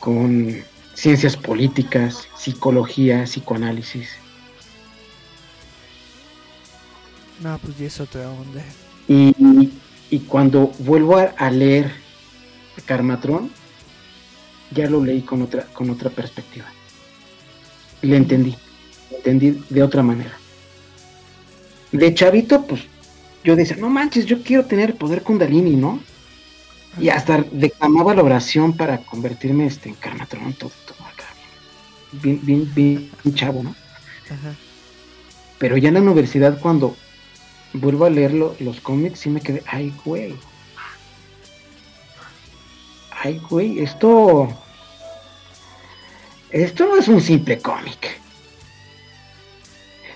con ciencias políticas, psicología, psicoanálisis. No, pues ya es otra onda. Y, y cuando vuelvo a, leer Karmatron, ya lo leí con otra, con otra perspectiva. Y le entendí, entendí de otra manera. De chavito, pues yo decía, no manches, yo quiero tener el poder Kundalini, ¿no? Y hasta declamaba la oración para convertirme este, en Karmatron, todo, todo acá. Bien, bien, bien, chavo, ¿no? Pero ya en la universidad, cuando vuelvo a leer los cómics, sí me quedé, ay, güey. Ay, güey, esto. Esto no es un simple cómic.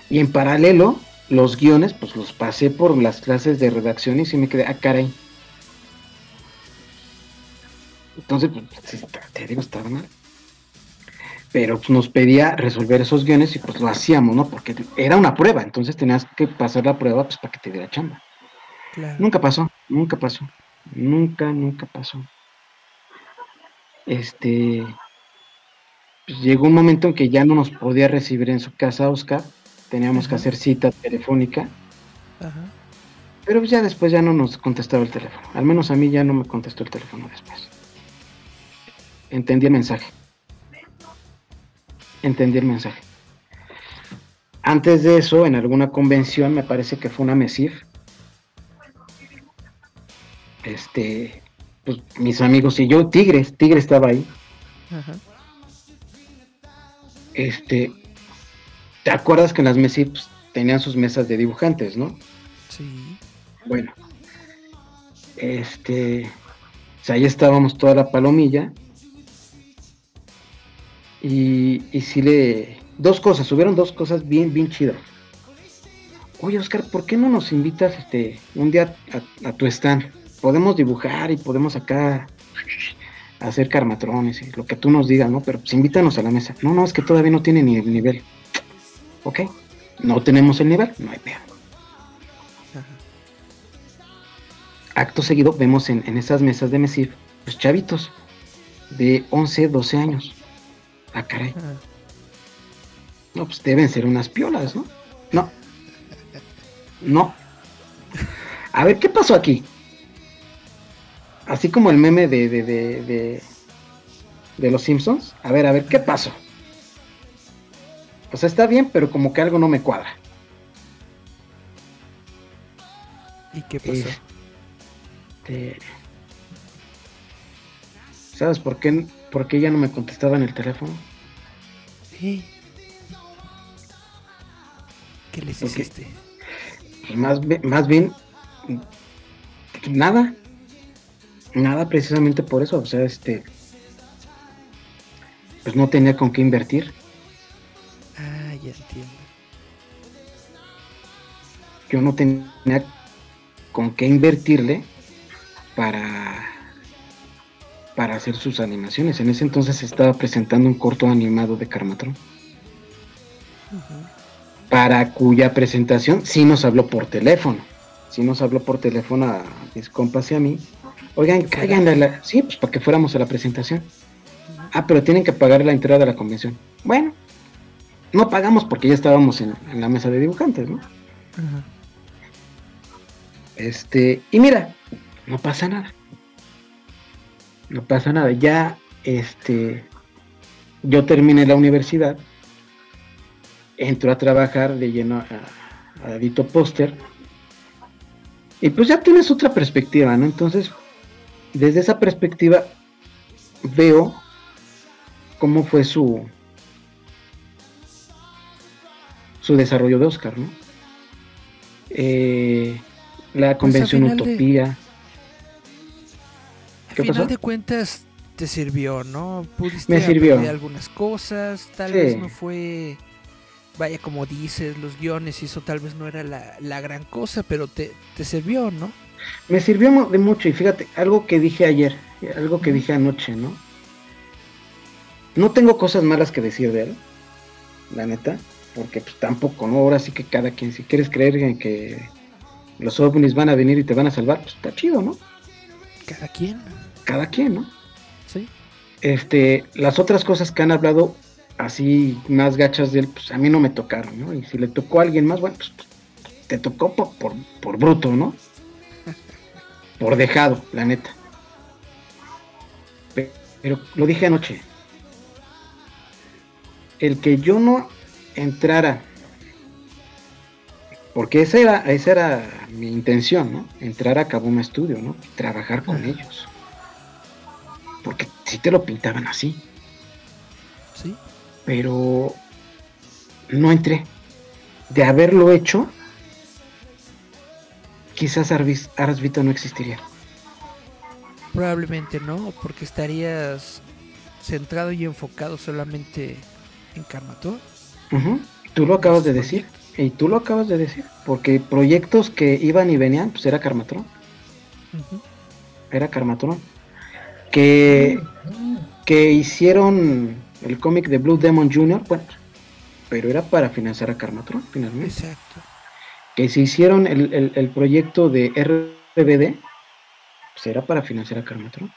Y en paralelo, los guiones, pues los pasé por las clases de redacción y sí me quedé, ah, caray entonces, pues, te digo, estaba mal. Pero pues, nos pedía resolver esos guiones y pues lo hacíamos, ¿no? Porque era una prueba, entonces tenías que pasar la prueba pues para que te diera chamba. Nunca pasó, nunca pasó. Nunca, nunca pasó. Este. Pues, llegó un momento en que ya no nos podía recibir en su casa Oscar. Teníamos que hacer cita telefónica. Ajá. Pero ya después ya no nos contestaba el teléfono. Al menos a mí ya no me contestó el teléfono después entendí el mensaje. Entendí el mensaje. Antes de eso, en alguna convención, me parece que fue una MESIF, este, pues mis amigos y yo, Tigres, Tigre estaba ahí. Este, ¿te acuerdas que en las MESIF pues, tenían sus mesas de dibujantes, no? Sí. Bueno, este, pues, ahí estábamos toda la palomilla y, y sí le... Dos cosas, hubieron dos cosas bien, bien chidas. Oye, Oscar, ¿por qué no nos invitas este un día a, tu stand? Podemos dibujar y podemos acá hacer carmatrones y lo que tú nos digas, ¿no? Pero pues invítanos a la mesa. No, no, es que todavía no tiene ni el nivel. ¿Ok? No tenemos el nivel, no hay peor. Acto seguido vemos en, en, esas mesas de Mesif, pues chavitos de 11, 12 años. Ah, caray. No, pues deben ser unas piolas, ¿no? No. No. A ver, ¿qué pasó aquí? Así como el meme de, de, de, de, los Simpsons. A ver, a ver, ¿qué pasó? O sea, está bien, pero como que algo no me cuadra. ¿Y qué pasó? Este, ¿Sabes por qué ¿Por qué ya no me contestaba en el teléfono? Sí. ¿Qué les hiciste? Pues más, más bien, nada. Nada precisamente por eso. O sea, este. Pues no tenía con qué invertir. Ya entiendo. Yo no tenía con qué invertirle para para hacer sus animaciones. En ese entonces estaba presentando un corto animado de Carmatron. Para cuya presentación sí nos habló por teléfono. Sí nos habló por teléfono a mis compas y a mí. Oigan, caigan a la... Sí, pues para que fuéramos a la presentación. Ah, pero tienen que pagar la entrada a la convención. Bueno, no pagamos porque ya estábamos en, la mesa de dibujantes, ¿no? Este, y mira, no pasa nada no pasa nada. Ya, este, yo terminé la universidad, entro a trabajar de lleno a, a Dito Póster, y pues ya tienes otra perspectiva, ¿no? Entonces, desde esa perspectiva, veo cómo fue su su desarrollo de Oscar, ¿no? Eh, la pues, convención Utopía al final de cuentas te sirvió, ¿no? Pudiste Me sirvió. algunas cosas, tal Sí. vez no fue, vaya como dices, los guiones y eso tal vez no era la, la gran cosa, pero te, te sirvió, ¿no? Me sirvió de mucho y fíjate, algo que dije ayer, algo que dije anoche, ¿no? No tengo cosas malas que decir de él, la neta, porque pues tampoco, ¿no? Ahora sí que cada quien, si quieres creer en que los ovnis van a venir y te van a salvar, pues está chido, ¿no? Cada quien, Cada quien, ¿no? ¿sí? Este, las otras cosas que han hablado así más gachas de él, pues a mí no me tocaron, ¿no? Y si le tocó a alguien más, bueno, pues te tocó por, por, por bruto, ¿no? Por dejado, la neta. Pe- Pero lo dije anoche. El que yo no entrara, porque esa era, esa era mi intención, ¿no? Entrar a cabo un estudio, ¿no? Trabajar con ellos. Porque si te lo pintaban así ¿Sí? pero no entré. De haberlo hecho, quizás Aras no existiría. Probablemente no, porque estarías centrado y enfocado solamente en Karmator. Tú lo acabas de decir, y tú lo acabas de decir, porque proyectos que iban y venían, pues era Carmatron, era Carmatron. Que, que hicieron el cómic de Blue Demon Jr., bueno, pero era para financiar a Carmatron, finalmente. Exacto. que se hicieron el, el- el proyecto de RBD, pues era para financiar a Carmetron.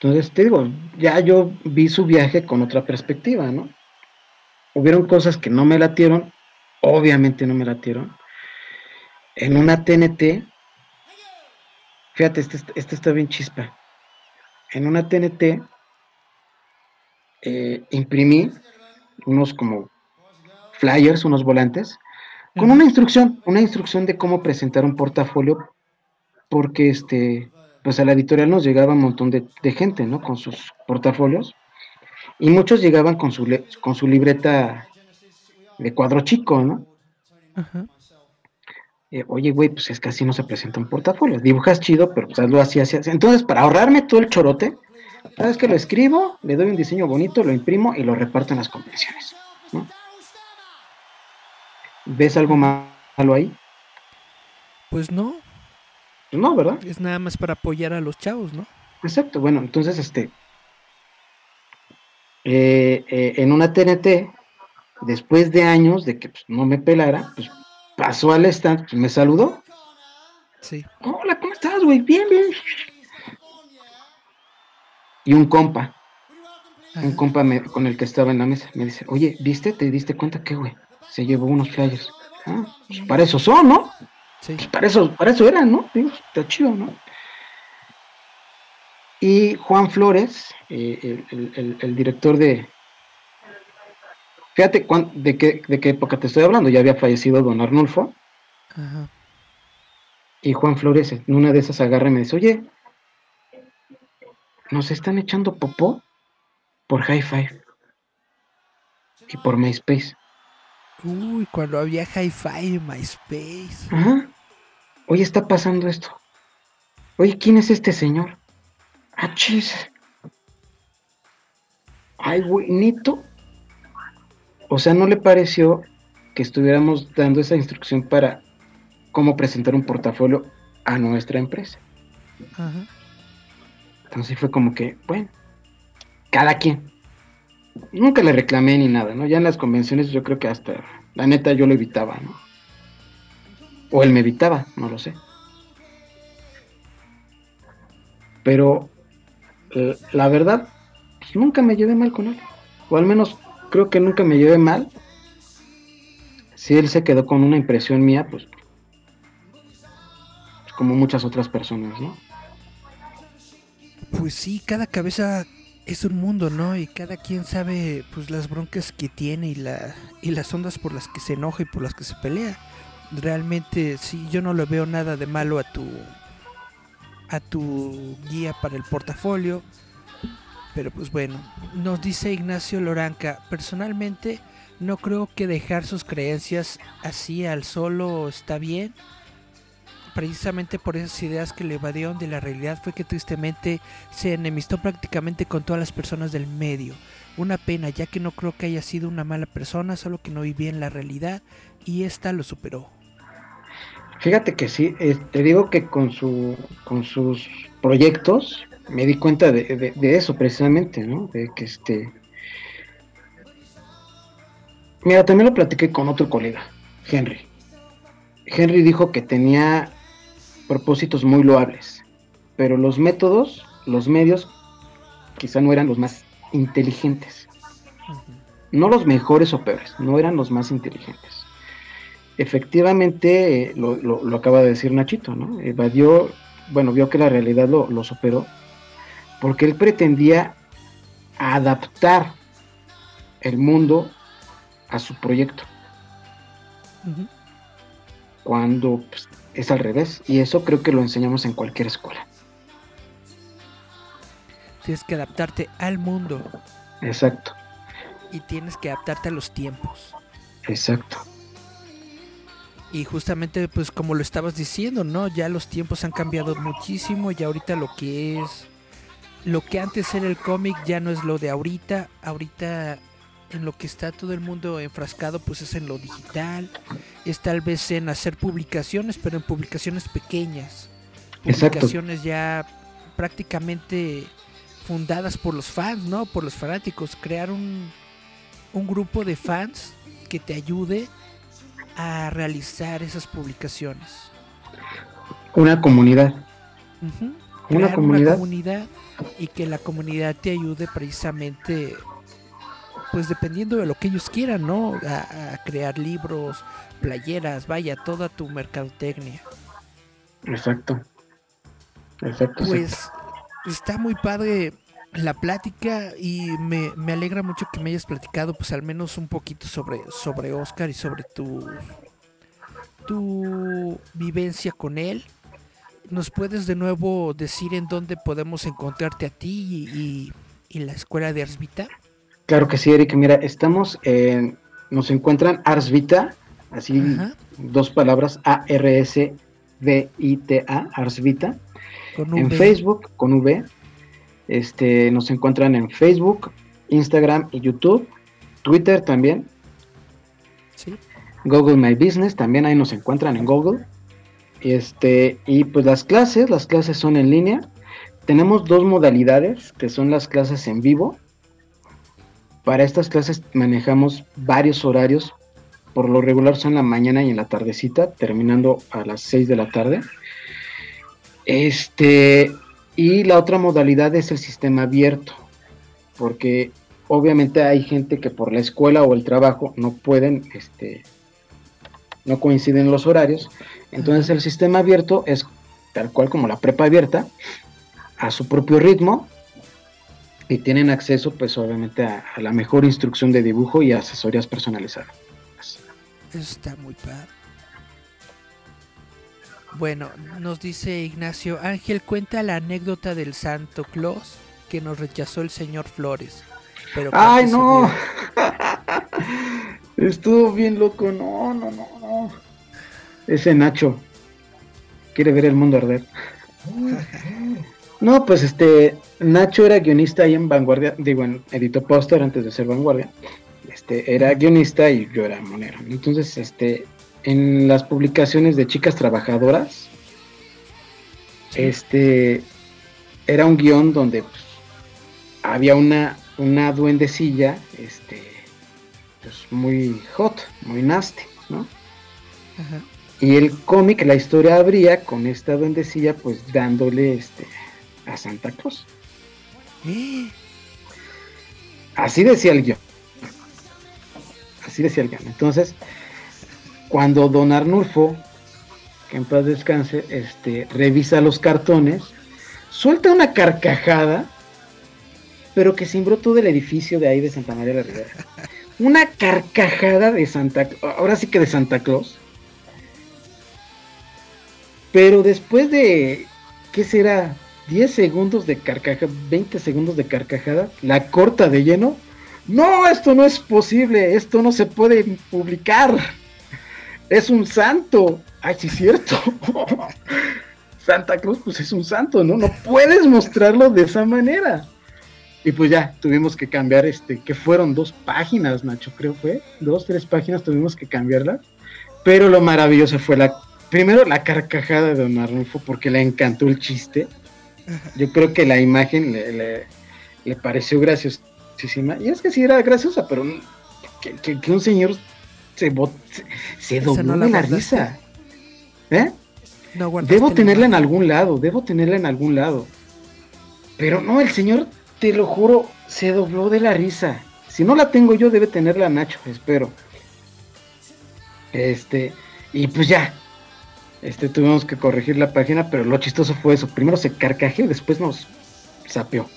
Entonces, te digo, ya yo vi su viaje con otra perspectiva, ¿no? Hubieron cosas que no me latieron, obviamente no me latieron. En una TNT, fíjate, este, este está bien chispa. En una TNT eh, imprimí unos como flyers, unos volantes, con una instrucción, una instrucción de cómo presentar un portafolio, porque este, pues a la editorial nos llegaba un montón de, de gente, ¿no? Con sus portafolios, y muchos llegaban con su, con su libreta de cuadro chico, ¿no? Ajá. Eh, Oye, güey, pues es que así no se presenta un portafolio. Dibujas chido, pero pues hazlo así, así, así. Entonces, para ahorrarme todo el chorote, ¿sabes que Lo escribo, le doy un diseño bonito, lo imprimo y lo reparto en las convenciones. ¿no? ¿Ves algo ma- malo ahí? Pues no, Pues no, ¿verdad? es nada más para apoyar a los chavos, ¿no? Exacto, bueno, entonces, este, eh, eh, en una TNT, después de años de que pues, no me pelara, pues pasó al stand, pues, me saludó. Sí. Hola, ¿cómo estás, güey? Bien, bien. Y un compa, un compa me- con el que estaba en la mesa, me dice, oye, ¿viste? ¿Te diste cuenta que, güey? Se llevó unos flyers. Ah, pues para eso son, ¿no? Sí. Pues para eso, para eso eran, ¿no? Digo, está chido, ¿no? Y Juan Flores, eh, el, el- el- el director de... Fíjate cuán- de, qué, de qué época te estoy hablando, ya había fallecido don Arnulfo, Ajá. y Juan Flores en una de esas agarra y me dice, oye, nos están echando popó por High Five y por MySpace. Uy, cuando había Hi-Fi en MySpace. Ajá. Oye, está pasando esto. Oye, ¿quién es este señor? Ah, chis. Ay, güey. O sea, ¿no le pareció que estuviéramos dando esa instrucción para cómo presentar un portafolio a nuestra empresa? Ajá. Entonces fue como que, bueno, cada quien. Nunca le reclamé ni nada, ¿no? Ya en las convenciones yo creo que hasta, la neta, yo lo evitaba, ¿no? O él me evitaba, no lo sé. Pero eh, la verdad, pues, nunca me llevé mal con él. O al menos creo que nunca me llevé mal. Si él se quedó con una impresión mía, pues, pues como muchas otras personas, ¿no? Pues sí, cada cabeza es un mundo, ¿no? Y cada quien sabe pues las broncas que tiene y la y las ondas por las que se enoja y por las que se pelea. Realmente sí, yo no le veo nada de malo a tu a tu guía para el portafolio. Pero pues bueno, nos dice Ignacio Loranca, personalmente no creo que dejar sus creencias así al solo está bien. Precisamente por esas ideas que le evadieron de la realidad fue que tristemente se enemistó prácticamente con todas las personas del medio. Una pena, ya que no creo que haya sido una mala persona, solo que no vivía en la realidad y esta lo superó. Fíjate que sí, eh, te digo que con, su, con sus proyectos me di cuenta de, de, eso precisamente, ¿no? De que este... Mira, también lo platiqué con otro colega, Henry. Henry dijo que tenía propósitos muy loables, pero los métodos, los medios, quizá no eran los más inteligentes. No los mejores o peores, no eran los más inteligentes. Efectivamente, eh, lo, acaba de decir Nachito, ¿no? Evadió, bueno, vio que la realidad lo, superó, porque él pretendía adaptar el mundo a su proyecto. Cuando pues, es al revés, y eso creo que lo enseñamos en cualquier escuela. Tienes que adaptarte al mundo. Exacto. Y tienes que adaptarte a los tiempos. Exacto. Y justamente, pues como lo estabas diciendo, ¿no? Ya los tiempos han cambiado muchísimo y ahorita lo que es, lo que antes era el cómic ya no es lo de ahorita. Ahorita en lo que está todo el mundo enfrascado, pues es en lo digital. Es tal vez en hacer publicaciones, pero en publicaciones pequeñas. Publicaciones ya prácticamente fundadas por los fans, ¿no? Por los fanáticos. Crear un, un grupo de fans que te ayude a realizar esas publicaciones. Una comunidad. Una comunidad. y que la comunidad te ayude precisamente, pues dependiendo de lo que ellos quieran, ¿no? A, crear libros, playeras, vaya, toda tu mercadotecnia. Exacto. Exacto. Pues está muy padre la plática y me, alegra mucho que me hayas platicado pues al menos un poquito sobre, sobre Oscar y sobre tu, tu vivencia con él. ¿Nos puedes de nuevo decir en dónde podemos encontrarte a ti y, la escuela de Arsvita? Claro que sí, Eric. Mira, estamos en, nos encuentran Arsvita, así dos palabras, A-R-S-V-I-T-A, Arsvita. En Facebook, con V este, nos encuentran en Facebook, Instagram y YouTube, Twitter también. Google My Business, también ahí nos encuentran en Google. Este, y pues las clases, las clases son en línea. Tenemos dos modalidades, que son las clases en vivo. Para estas clases manejamos varios horarios. Por lo regular son la mañana y en la tardecita, terminando a las 6 de la tarde. Este, y la otra modalidad es el sistema abierto, porque obviamente hay gente que por la escuela o el trabajo no pueden, este, no coinciden los horarios. Entonces el sistema abierto es tal cual como la prepa abierta, a su propio ritmo, y tienen acceso pues obviamente a, la mejor instrucción de dibujo y asesorías personalizadas. Eso está muy padre. Bueno, nos dice Ignacio, Ángel cuenta la anécdota del Santo Claus que nos rechazó el señor Flores. Pero ¡Ay, no! Estuvo bien loco, no, no, no, no. Ese Nacho quiere ver el mundo arder. No, pues este, Nacho era guionista ahí en Vanguardia, digo, en Edito Póster antes de ser Vanguardia. Este, era guionista y yo era monero. Entonces, este, en las publicaciones de chicas trabajadoras, este era un guion donde pues, había una, una duendecilla, este, pues muy hot, muy nasty, ¿no? Y el cómic, la historia abría con esta duendecilla, pues dándole este a Santa Claus. Así decía el guion. Así decía el guion. Entonces, cuando don Arnulfo, que en paz descanse, este, revisa los cartones, suelta una carcajada, pero que cimbró todo el edificio de ahí de Santa María de la Ribera. Una carcajada de Santa ahora sí que de Santa Claus. Pero después de, ¿qué será? 10 segundos de carcajada, 20 segundos de carcajada, la corta de lleno. No, esto no es posible, esto no se puede publicar. es un santo. Ay, sí, es cierto. Santa Claus, pues es un santo, ¿no? No puedes mostrarlo de esa manera. Y pues ya, tuvimos que cambiar, este, que fueron dos páginas, Nacho, creo fue. Dos, tres páginas tuvimos que cambiarlas. Pero lo maravilloso fue la, primero la carcajada de Don Arnulfo, porque le encantó el chiste. Yo creo que la imagen le, le, pareció graciosísima. Y es que sí era graciosa, pero que, un señor se, se, dobló de la risa. ¿Eh? debo tenerla en algún lado, debo tenerla en algún lado. Pero no, el señor, te lo juro, se dobló de la risa. Si no la tengo yo, debe tenerla Nacho, espero. Este, y pues ya. Este, tuvimos que corregir la página, pero lo chistoso fue eso. Primero se carcajeó y después nos sapeó.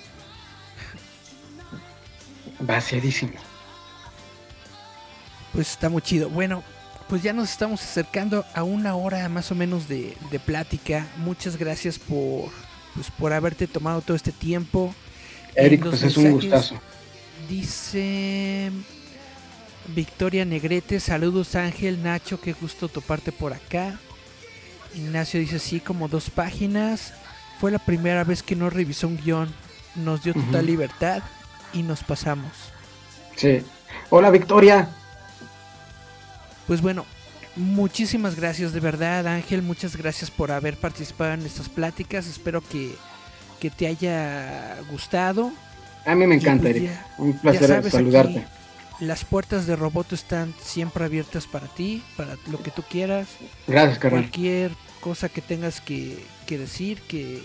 Vaciadísimo. Pues está muy chido. Bueno, pues ya nos estamos acercando a una hora más o menos de, plática. Muchas gracias por, pues, por haberte tomado todo este tiempo. Eric, pues es un gustazo. Dice Victoria Negrete, saludos Ángel, Nacho, qué gusto toparte por acá. Ignacio dice sí, como dos páginas. Fue la primera vez que no revisó un guion. Nos dio total libertad y nos pasamos. Sí. Hola Victoria. Pues bueno, muchísimas gracias de verdad Ángel, muchas gracias por haber participado en estas pláticas, espero que, te haya gustado. A mí me encanta, pues Eric. Un placer saludarte. Las puertas de Roboto están siempre abiertas para ti, para lo que tú quieras. Gracias, Carlos. Cualquier cosa que tengas que, decir, que,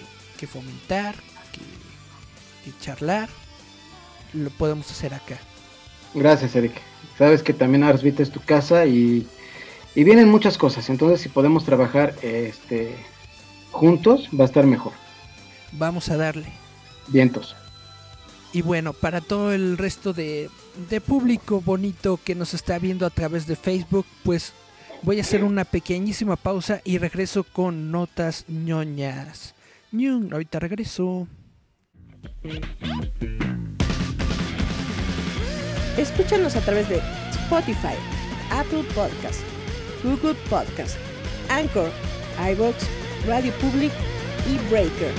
fomentar, que, que charlar, lo podemos hacer acá. Gracias, Eric. Sabes que también Arsbit es tu casa y, vienen muchas cosas. Entonces, si podemos trabajar este, juntos, va a estar mejor. Vamos a darle. Vientos. Y bueno, para todo el resto de, de público bonito que nos está viendo a través de Facebook, pues voy a hacer una pequeñísima pausa y regreso con notas ñoñas. ñun, ahorita regreso. Escúchanos a través de Spotify, Apple Podcast, Google Podcast, Anchor, iVoox, Radio Public y Breaker.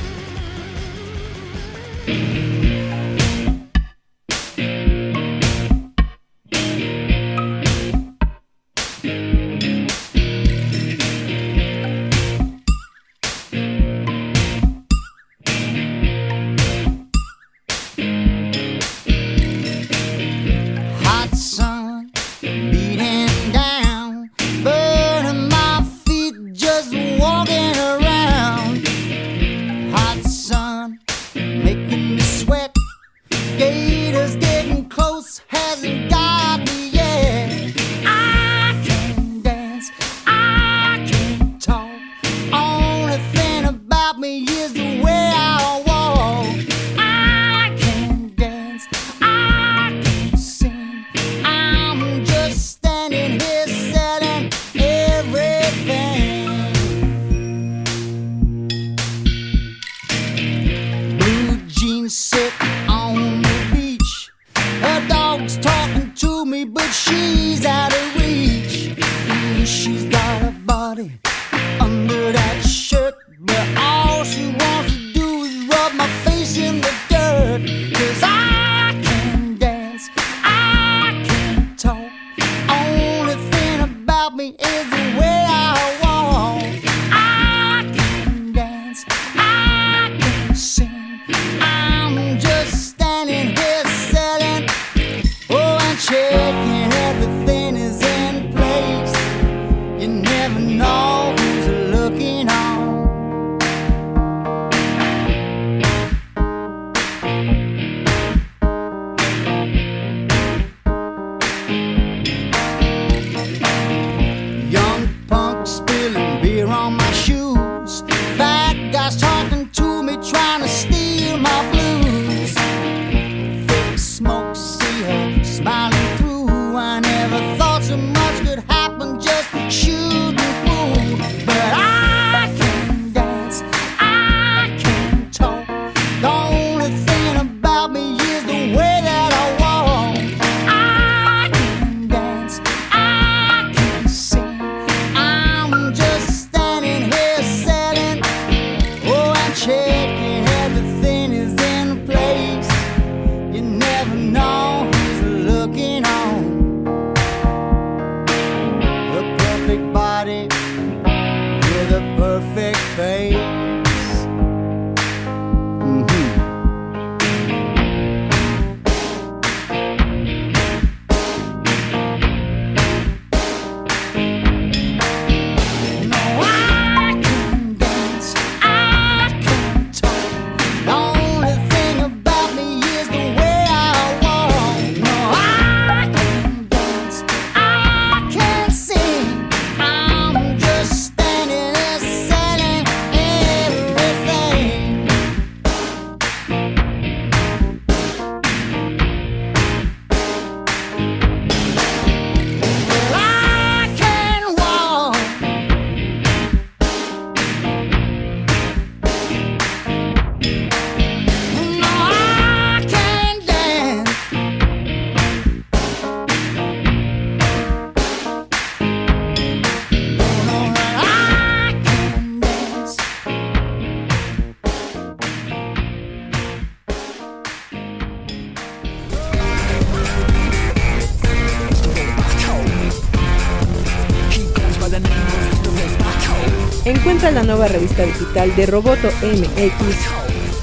Nueva revista digital de Roboto MX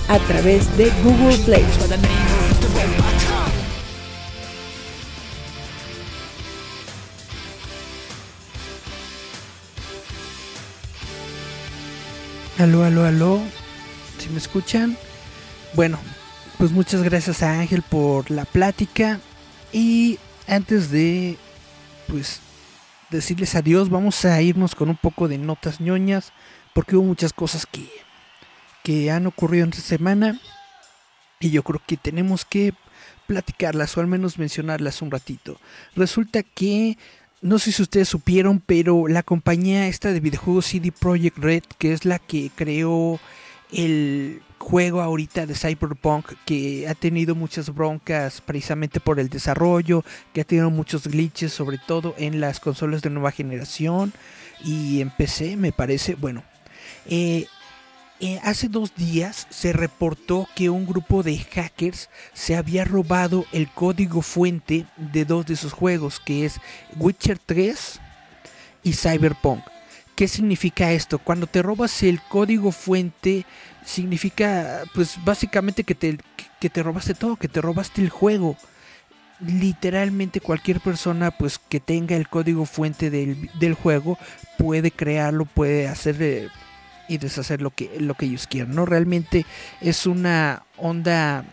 a través de Google Play. Aló, aló, aló. Si me escuchan. Bueno, pues muchas gracias a Ángel por la plática. Y antes de pues decirles adiós, vamos a irnos con un poco de notas ñoñas. Porque hubo muchas cosas que, que han ocurrido en esta semana. Y yo creo que tenemos que platicarlas o al menos mencionarlas un ratito. Resulta que no sé si ustedes supieron, pero la compañía esta de videojuegos CD Projekt Red, que es la que creó el juego ahorita de Cyberpunk, que ha tenido muchas broncas precisamente por el desarrollo, que ha tenido muchos glitches, sobre todo en las consolas de nueva generación y en PC, me parece. Bueno, eh, eh, hace dos días se reportó que un grupo de hackers se había robado el código fuente de dos de sus juegos, que es Witcher 3 y Cyberpunk. ¿Qué significa esto? Cuando te robas el código fuente, significa, pues básicamente que te, que te robaste todo, que te robaste el juego. Literalmente cualquier persona pues que tenga el código fuente del, del juego puede crearlo, puede hacer eh, y deshacer lo que, lo que ellos quieran. ¿no? Realmente es una onda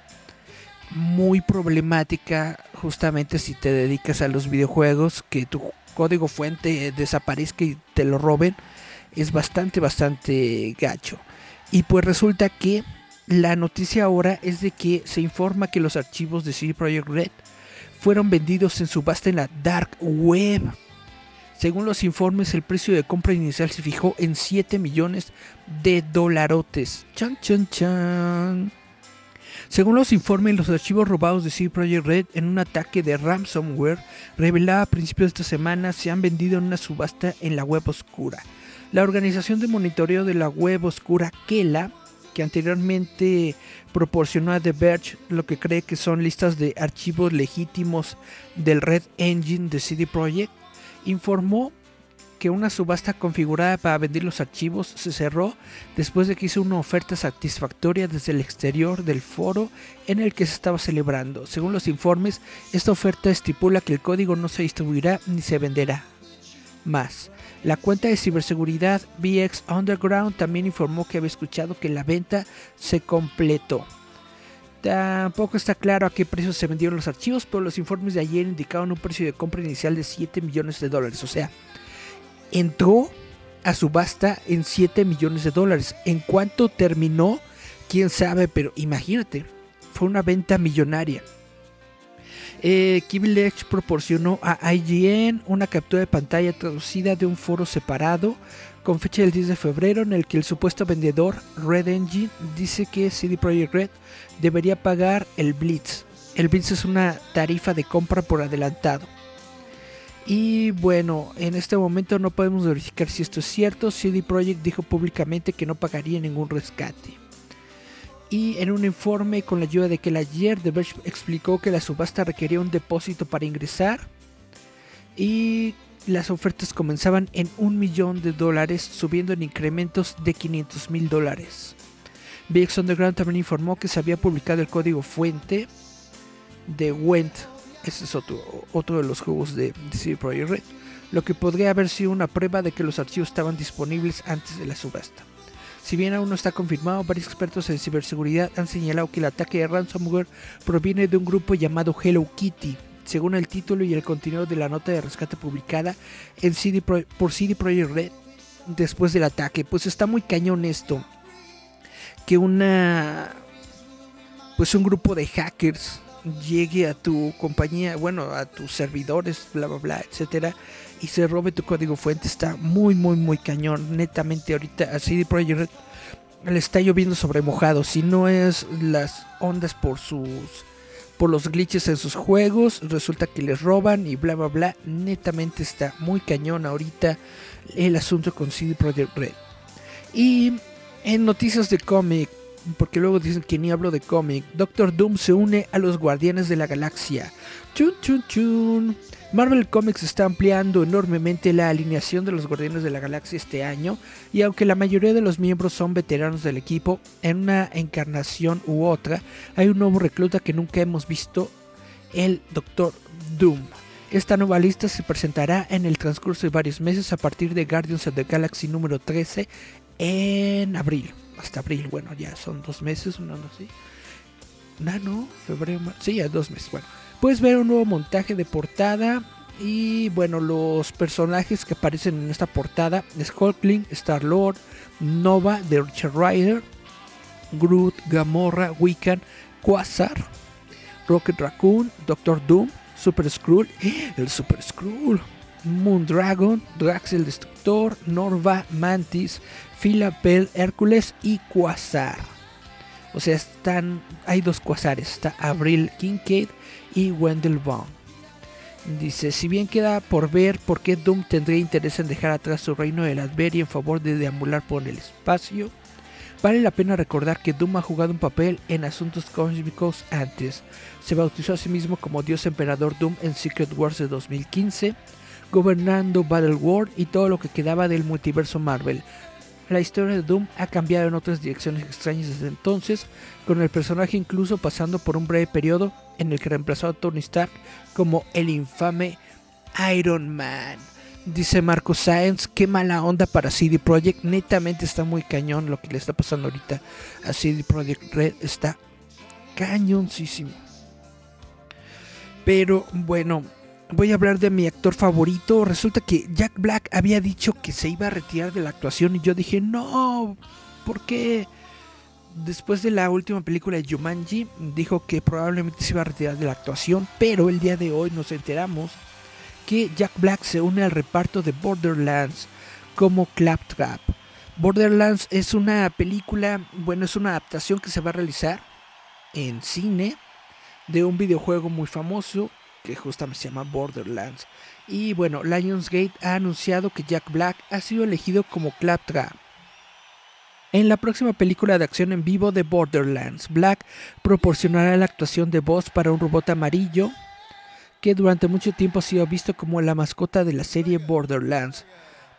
muy problemática justamente si te dedicas a los videojuegos, que tu código fuente desaparezca y te lo roben, es bastante, bastante gacho. Y pues resulta que la noticia ahora es de que se informa que los archivos de CD Projekt Red fueron vendidos en subasta en la Dark Web. Según los informes, el precio de compra inicial se fijó en 7 millones de dolarotes. Chan, chan, chan. Según los informes, los archivos robados de CD Projekt Red en un ataque de ransomware revelado a principios de esta semana se han vendido en una subasta en la web oscura. La organización de monitoreo de la web oscura Kela, que anteriormente proporcionó a The Verge lo que cree que son listas de archivos legítimos del Red Engine de CD Projekt, informó que una subasta configurada para vender los archivos se cerró después de que hizo una oferta satisfactoria desde el exterior del foro en el que se estaba celebrando. Según los informes, esta oferta estipula que el código no se distribuirá ni se venderá más. La cuenta de ciberseguridad VX Underground también informó que había escuchado que la venta se completó. Tampoco está claro a qué precio se vendieron los archivos, pero los informes de ayer indicaban un precio de compra inicial de 7 millones de dólares. O sea, entró a subasta en 7 millones de dólares. En cuanto terminó, quién sabe, pero imagínate, fue una venta millonaria. Eh, proporcionó a IGN una captura de pantalla traducida de un foro separado con fecha del 10 de febrero en el que el supuesto vendedor Red Engine dice que CD Projekt Red debería pagar el Blitz. El Blitz es una tarifa de compra por adelantado. Y bueno, en este momento no podemos verificar si esto es cierto. CD Projekt dijo públicamente que no pagaría ningún rescate. Y en un informe con la ayuda de que ayer The Verge explicó que la subasta requería un depósito para ingresar. Y las ofertas comenzaban en un millón de dólares, subiendo en incrementos de 500 mil dólares. VX Underground también informó que se había publicado el código fuente de Went ese es otro, otro de los juegos de, CD Projekt Red. Lo que podría haber sido una prueba de que los archivos estaban disponibles antes de la subasta. Si bien aún no está confirmado, varios expertos en ciberseguridad han señalado que el ataque de ransomware proviene de un grupo llamado Hello Kitty, según el título y el contenido de la nota de rescate publicada en CD por CD Projekt Red después del ataque. Pues está muy cañón esto. Que una. Pues un grupo de hackers llegue a tu compañía, bueno, a tus servidores, bla, bla, bla, etcétera, y se robe tu código fuente, está muy, muy, muy cañón. Netamente, ahorita a CD Projekt le está lloviendo sobre mojado. Si no es las ondas por sus. Por los glitches en sus juegos, resulta que les roban y bla, bla, bla. Netamente está muy cañón ahorita el asunto con CD Projekt Red. Y en noticias de cómic, porque luego dicen que ni hablo de cómic. Doctor Doom se une a los Guardianes de la Galaxia. Chun chun chun. Marvel Comics está ampliando enormemente la alineación de los Guardianes de la Galaxia este año y aunque la mayoría de los miembros son veteranos del equipo, en una encarnación u otra hay un nuevo recluta que nunca hemos visto, el Doctor Doom. Esta nueva lista se presentará en el transcurso de varios meses a partir de Guardians of the Galaxy número 13 en abril. Hasta abril, bueno, ya son dos meses, no, no sé. No, no, febrero, sí, ya dos meses, bueno. Puedes ver un nuevo montaje de portada y bueno, los personajes que aparecen en esta portada Hulkling, Star-Lord, Nova, The Richard Rider, Groot, Gamorra, Wiccan, Quasar, Rocket Raccoon, Doctor Doom, Super Skrull, el Super Skrull, Moondragon, Drax el Destructor, Norva, Mantis, Phila, Bell, Hércules y Quasar. O sea, están, hay dos Quasares, está Abril Kincaid y Wendell Vaughn. Dice, si bien queda por ver por qué Doom tendría interés en dejar atrás su reino de Latveria en favor de deambular por el espacio, vale la pena recordar que Doom ha jugado un papel en asuntos cósmicos antes. Se bautizó a sí mismo como Dios Emperador Doom en Secret Wars de 2015, gobernando Battle World y todo lo que quedaba del multiverso Marvel, la historia de Doom ha cambiado en otras direcciones extrañas desde entonces, con el personaje incluso pasando por un breve periodo en el que reemplazó a Tony Stark como el infame Iron Man. Dice Marco Sáenz, qué mala onda para CD Projekt. Netamente está muy cañón lo que le está pasando ahorita a CD Projekt Red. Está cañoncísimo. Pero bueno, voy a hablar de mi actor favorito. Resulta que Jack Black había dicho que se iba a retirar de la actuación y yo dije, no, ¿por qué? Después de la última película de Jumanji, dijo que probablemente se iba a retirar de la actuación, pero el día de hoy nos enteramos que Jack Black se une al reparto de Borderlands como Claptrap. Borderlands es una película, bueno, es una adaptación que se va a realizar en cine de un videojuego muy famoso que justamente se llama Borderlands. Y bueno, Lionsgate ha anunciado que Jack Black ha sido elegido como Claptrap. En la próxima película de acción en vivo de Borderlands, Black proporcionará la actuación de voz para un robot amarillo que durante mucho tiempo ha sido visto como la mascota de la serie Borderlands.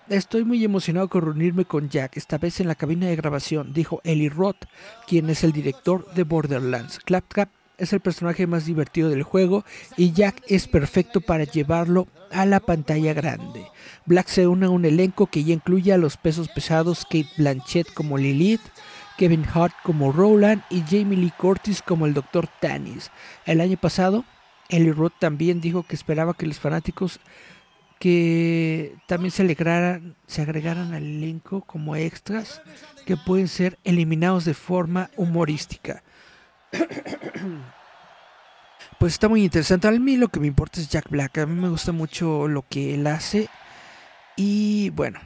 Estoy muy emocionado con reunirme con Jack, esta vez en la cabina de grabación, dijo Eli Roth, quien es el director de Borderlands. Claptrap es el personaje más divertido del juego y Jack es perfecto para llevarlo a la pantalla grande. Black se une a un elenco que ya incluye a los pesos pesados Kate Blanchett como Lilith, Kevin Hart como Roland y Jamie Lee Curtis como el Dr. Tannis. El año pasado, Eli Roth también dijo que esperaba que los fanáticos que también se, alegraran, se agregaran al elenco como extras que pueden ser eliminados de forma humorística. Pues está muy interesante. A mí lo que me importa es Jack Black. A mí me gusta mucho lo que él hace. Y bueno,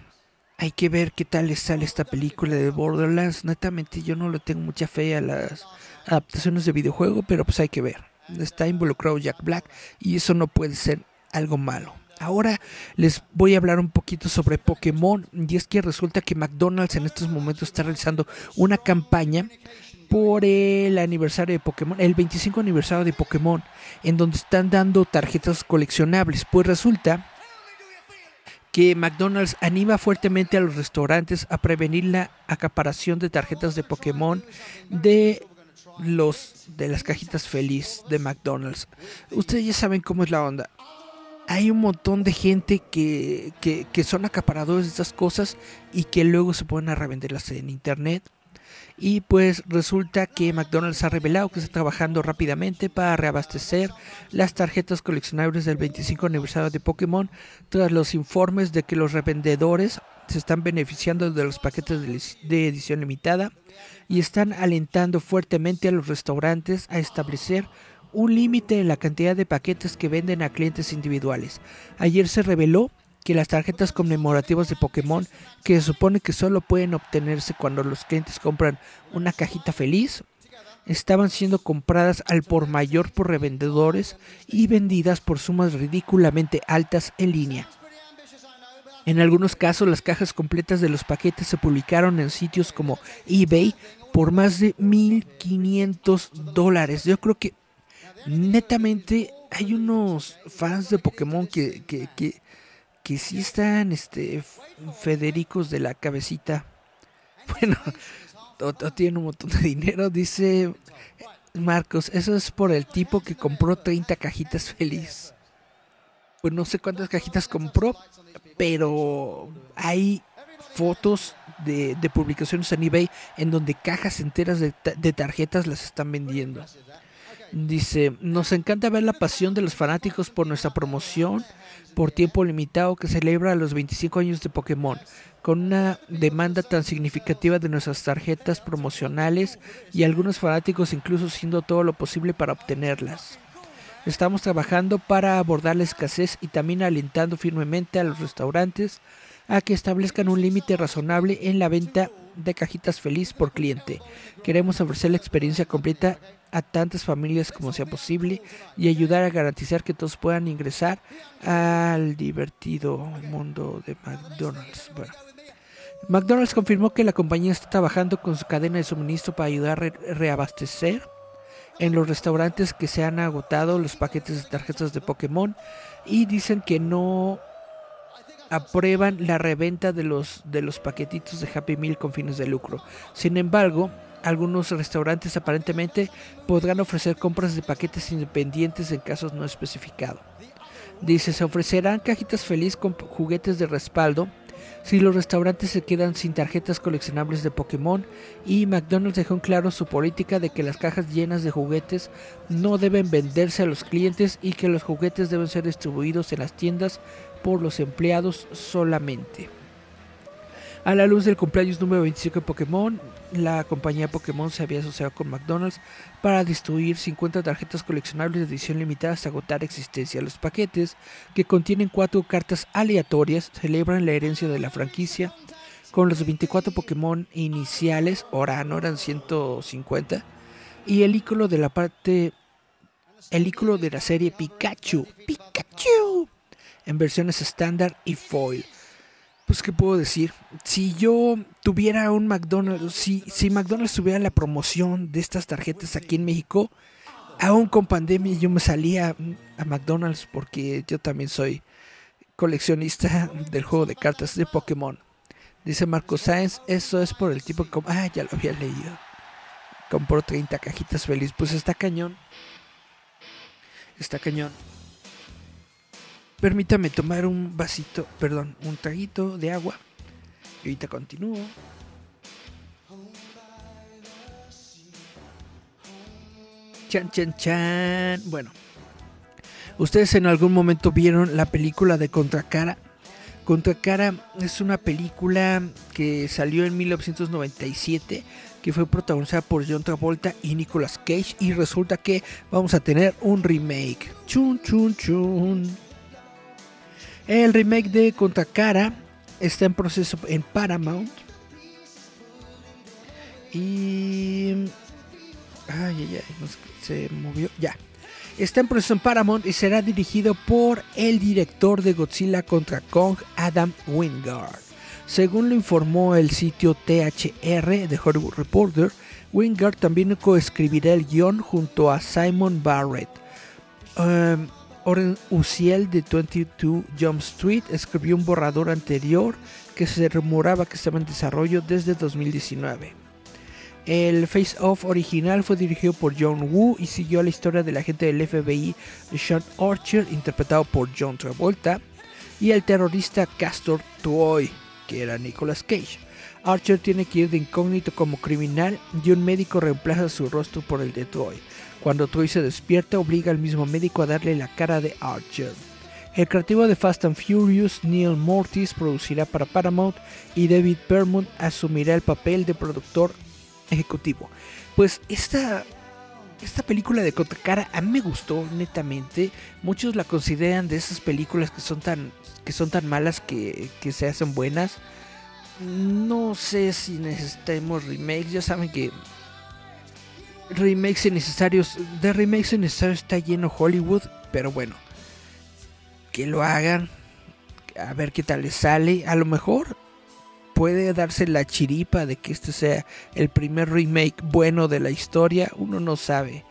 hay que ver qué tal sale esta película de Borderlands. Netamente yo no le tengo mucha fe a las adaptaciones de videojuego, pero pues hay que ver. Está involucrado Jack Black y eso no puede ser algo malo. Ahora les voy a hablar un poquito sobre Pokémon y es que resulta que McDonald's en estos momentos está realizando una campaña por el aniversario de Pokémon, el 25 aniversario de Pokémon, en donde están dando tarjetas coleccionables. Pues resulta que McDonald's anima fuertemente a los restaurantes a prevenir la acaparación de tarjetas de Pokémon de los de las cajitas feliz de McDonald's. Ustedes ya saben cómo es la onda. Hay un montón de gente que, que, son acaparadores de estas cosas y que luego se a revenderlas en internet y pues resulta que McDonald's ha revelado que está trabajando rápidamente para reabastecer las tarjetas coleccionables del 25 aniversario de Pokémon tras los informes de que los revendedores se están beneficiando de los paquetes de edición limitada y están alentando fuertemente a los restaurantes a establecer un límite en la cantidad de paquetes que venden a clientes individuales. Ayer se reveló que las tarjetas conmemorativas de Pokémon, que se supone que solo pueden obtenerse cuando los clientes compran una cajita feliz, estaban siendo compradas al por mayor por revendedores y vendidas por sumas ridículamente altas en línea. En algunos casos las cajas completas de los paquetes se publicaron en sitios como eBay por más de 1.500 dólares. Yo creo que netamente hay unos fans de Pokémon que, que, que, que sí están este, Federicos de la cabecita. Bueno, o, tiene un montón de dinero, dice Marcos. Eso es por el tipo que compró 30 cajitas feliz. Pues no sé cuántas cajitas compró, pero hay fotos de, de publicaciones en eBay en donde cajas enteras de, de tarjetas las están vendiendo. Dice, nos encanta ver la pasión de los fanáticos por nuestra promoción por tiempo limitado que celebra los 25 años de Pokémon, con una demanda tan significativa de nuestras tarjetas promocionales y algunos fanáticos incluso haciendo todo lo posible para obtenerlas. Estamos trabajando para abordar la escasez y también alentando firmemente a los restaurantes a que establezcan un límite razonable en la venta de cajitas feliz por cliente. Queremos ofrecer la experiencia completa a tantas familias como sea posible y ayudar a garantizar que todos puedan ingresar al divertido mundo de McDonald's. Bueno. McDonald's confirmó que la compañía está trabajando con su cadena de suministro para ayudar a reabastecer en los restaurantes que se han agotado los paquetes de tarjetas de Pokémon y dicen que no aprueban la reventa de los de los paquetitos de Happy Meal con fines de lucro. Sin embargo, algunos restaurantes aparentemente podrán ofrecer compras de paquetes independientes en casos no especificados. Dice, se ofrecerán cajitas feliz con juguetes de respaldo si los restaurantes se quedan sin tarjetas coleccionables de Pokémon y McDonald's dejó en claro su política de que las cajas llenas de juguetes no deben venderse a los clientes y que los juguetes deben ser distribuidos en las tiendas por los empleados solamente. A la luz del cumpleaños número 25 de Pokémon, la compañía Pokémon se había asociado con McDonald's para distribuir 50 tarjetas coleccionables de edición limitada hasta agotar existencia. Los paquetes, que contienen cuatro cartas aleatorias, celebran la herencia de la franquicia con los 24 Pokémon iniciales, ahora no eran 150, y el icono de la parte, el icono de la serie Pikachu, Pikachu, en versiones estándar y foil. Pues, ¿qué puedo decir? Si yo tuviera un McDonald's, si, McDonald's tuviera la promoción de estas tarjetas aquí en México, aún con pandemia yo me salía a McDonald's porque yo también soy coleccionista del juego de cartas de Pokémon. Dice Marco Sáenz, eso es por el tipo que... Ah, ya lo había leído. Compró 30 cajitas feliz. Pues está cañón. Está cañón. Permítame tomar un vasito, perdón, un traguito de agua. Y ahorita continúo. Chan, chan, chan. Bueno, ustedes en algún momento vieron la película de Contracara. Contracara es una película que salió en 1997 que fue protagonizada por John Travolta y Nicolas Cage y resulta que vamos a tener un remake. Chun chun chun. El remake de Contra Cara está en proceso en Paramount. Y. Ay, ay, ay, se movió. Ya. Está en proceso en Paramount y será dirigido por el director de Godzilla contra Kong, Adam Wingard. Según lo informó el sitio THR de Hollywood Reporter, Wingard también coescribirá el guion junto a Simon Barrett. Um, Oren Uciel de 22 Jump Street escribió un borrador anterior que se rumoraba que estaba en desarrollo desde 2019. El Face Off original fue dirigido por John Woo y siguió la historia del agente del FBI Sean Archer, interpretado por John Travolta, y el terrorista Castor Troy, que era Nicolas Cage. Archer tiene que ir de incógnito como criminal y un médico reemplaza su rostro por el de Troy. Cuando Troy se despierta, obliga al mismo médico a darle la cara de Archer. El creativo de Fast and Furious, Neil Mortis, producirá para Paramount y David Permont asumirá el papel de productor ejecutivo. Pues esta, esta película de Cara a mí me gustó netamente. Muchos la consideran de esas películas que son tan, que son tan malas que, que se hacen buenas. No sé si necesitamos remakes. Ya saben que remakes innecesarios. De remakes innecesarios está lleno Hollywood, pero bueno, que lo hagan. A ver qué tal les sale. A lo mejor puede darse la chiripa de que este sea el primer remake bueno de la historia. Uno no sabe.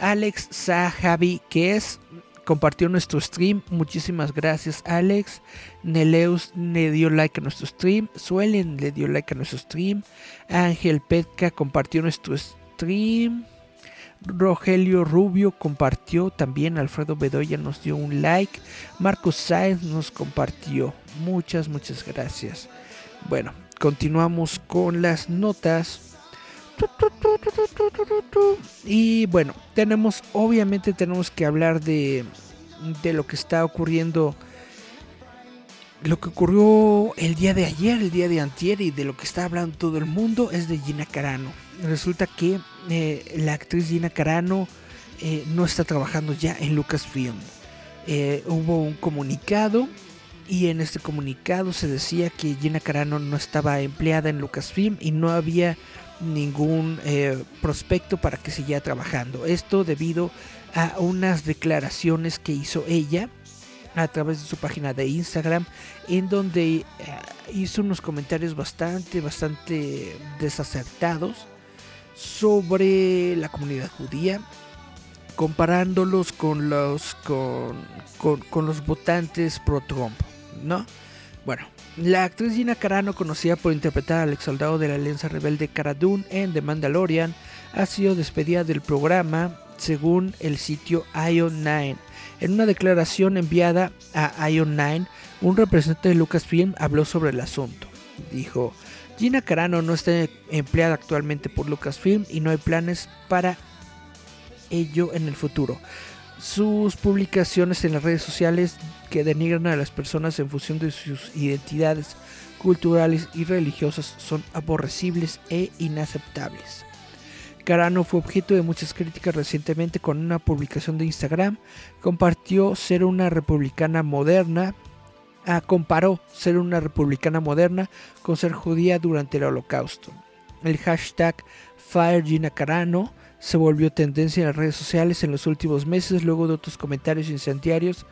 Alex Sahabi, que es compartió nuestro stream. Muchísimas gracias, Alex. Neleus le dio like a nuestro stream. Suelen le dio like a nuestro stream. Ángel Petka compartió nuestro stream. Rogelio Rubio compartió también. Alfredo Bedoya nos dio un like. Marcos Sáenz nos compartió. Muchas, muchas gracias. Bueno, continuamos con las notas. Y bueno, tenemos, obviamente tenemos que hablar de, de lo que está ocurriendo. Lo que ocurrió el día de ayer, el día de antier y de lo que está hablando todo el mundo es de Gina Carano. Resulta que eh, la actriz Gina Carano eh, no está trabajando ya en Lucasfilm. Eh, hubo un comunicado y en este comunicado se decía que Gina Carano no estaba empleada en Lucasfilm y no había ningún eh, prospecto para que siguiera trabajando. Esto debido a unas declaraciones que hizo ella a través de su página de Instagram en donde eh, hizo unos comentarios bastante bastante desacertados sobre la comunidad judía comparándolos con los con, con, los votantes pro Trump no bueno la actriz Gina Carano, conocida por interpretar al ex soldado de la Alianza Rebelde Cara en The Mandalorian, ha sido despedida del programa según el sitio Ion 9. En una declaración enviada a Ion 9, un representante de Lucasfilm habló sobre el asunto. Dijo, Gina Carano no está empleada actualmente por Lucasfilm y no hay planes para ello en el futuro. Sus publicaciones en las redes sociales que denigran a las personas en función de sus identidades culturales y religiosas son aborrecibles e inaceptables. Carano fue objeto de muchas críticas recientemente con una publicación de Instagram. Compartió ser una republicana moderna. Comparó ser una republicana moderna con ser judía durante el holocausto. El hashtag FireGinaCarano se volvió tendencia en las redes sociales en los últimos meses luego de otros comentarios incendiarios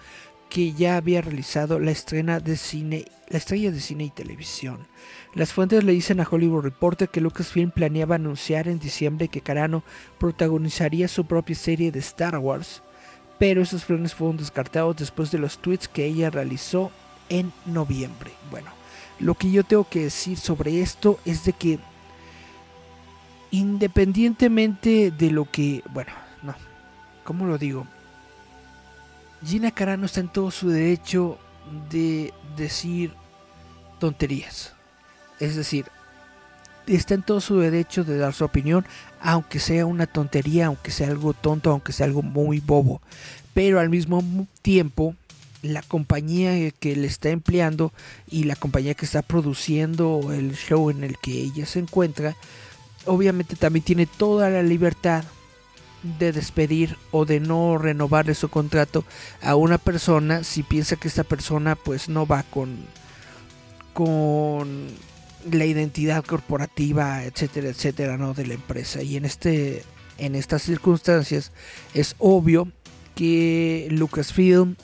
que ya había realizado la estrella de cine y televisión. Las fuentes le dicen a Hollywood Reporter que Lucasfilm planeaba anunciar en diciembre que Carano protagonizaría su propia serie de Star Wars, pero esos planes fueron descartados después de los tweets que ella realizó en noviembre. Bueno, lo que yo tengo que decir sobre esto es de que independientemente de lo que, bueno, no, ¿cómo lo digo? Gina Carano está en todo su derecho de decir tonterías. Es decir, está en todo su derecho de dar su opinión, aunque sea una tontería, aunque sea algo tonto, aunque sea algo muy bobo. Pero al mismo tiempo, la compañía que le está empleando y la compañía que está produciendo el show en el que ella se encuentra, obviamente también tiene toda la libertad de despedir o de no renovarle su contrato a una persona si piensa que esta persona pues no va con con la identidad corporativa etcétera etcétera no de la empresa. Y en este en estas circunstancias es obvio que Lucasfilm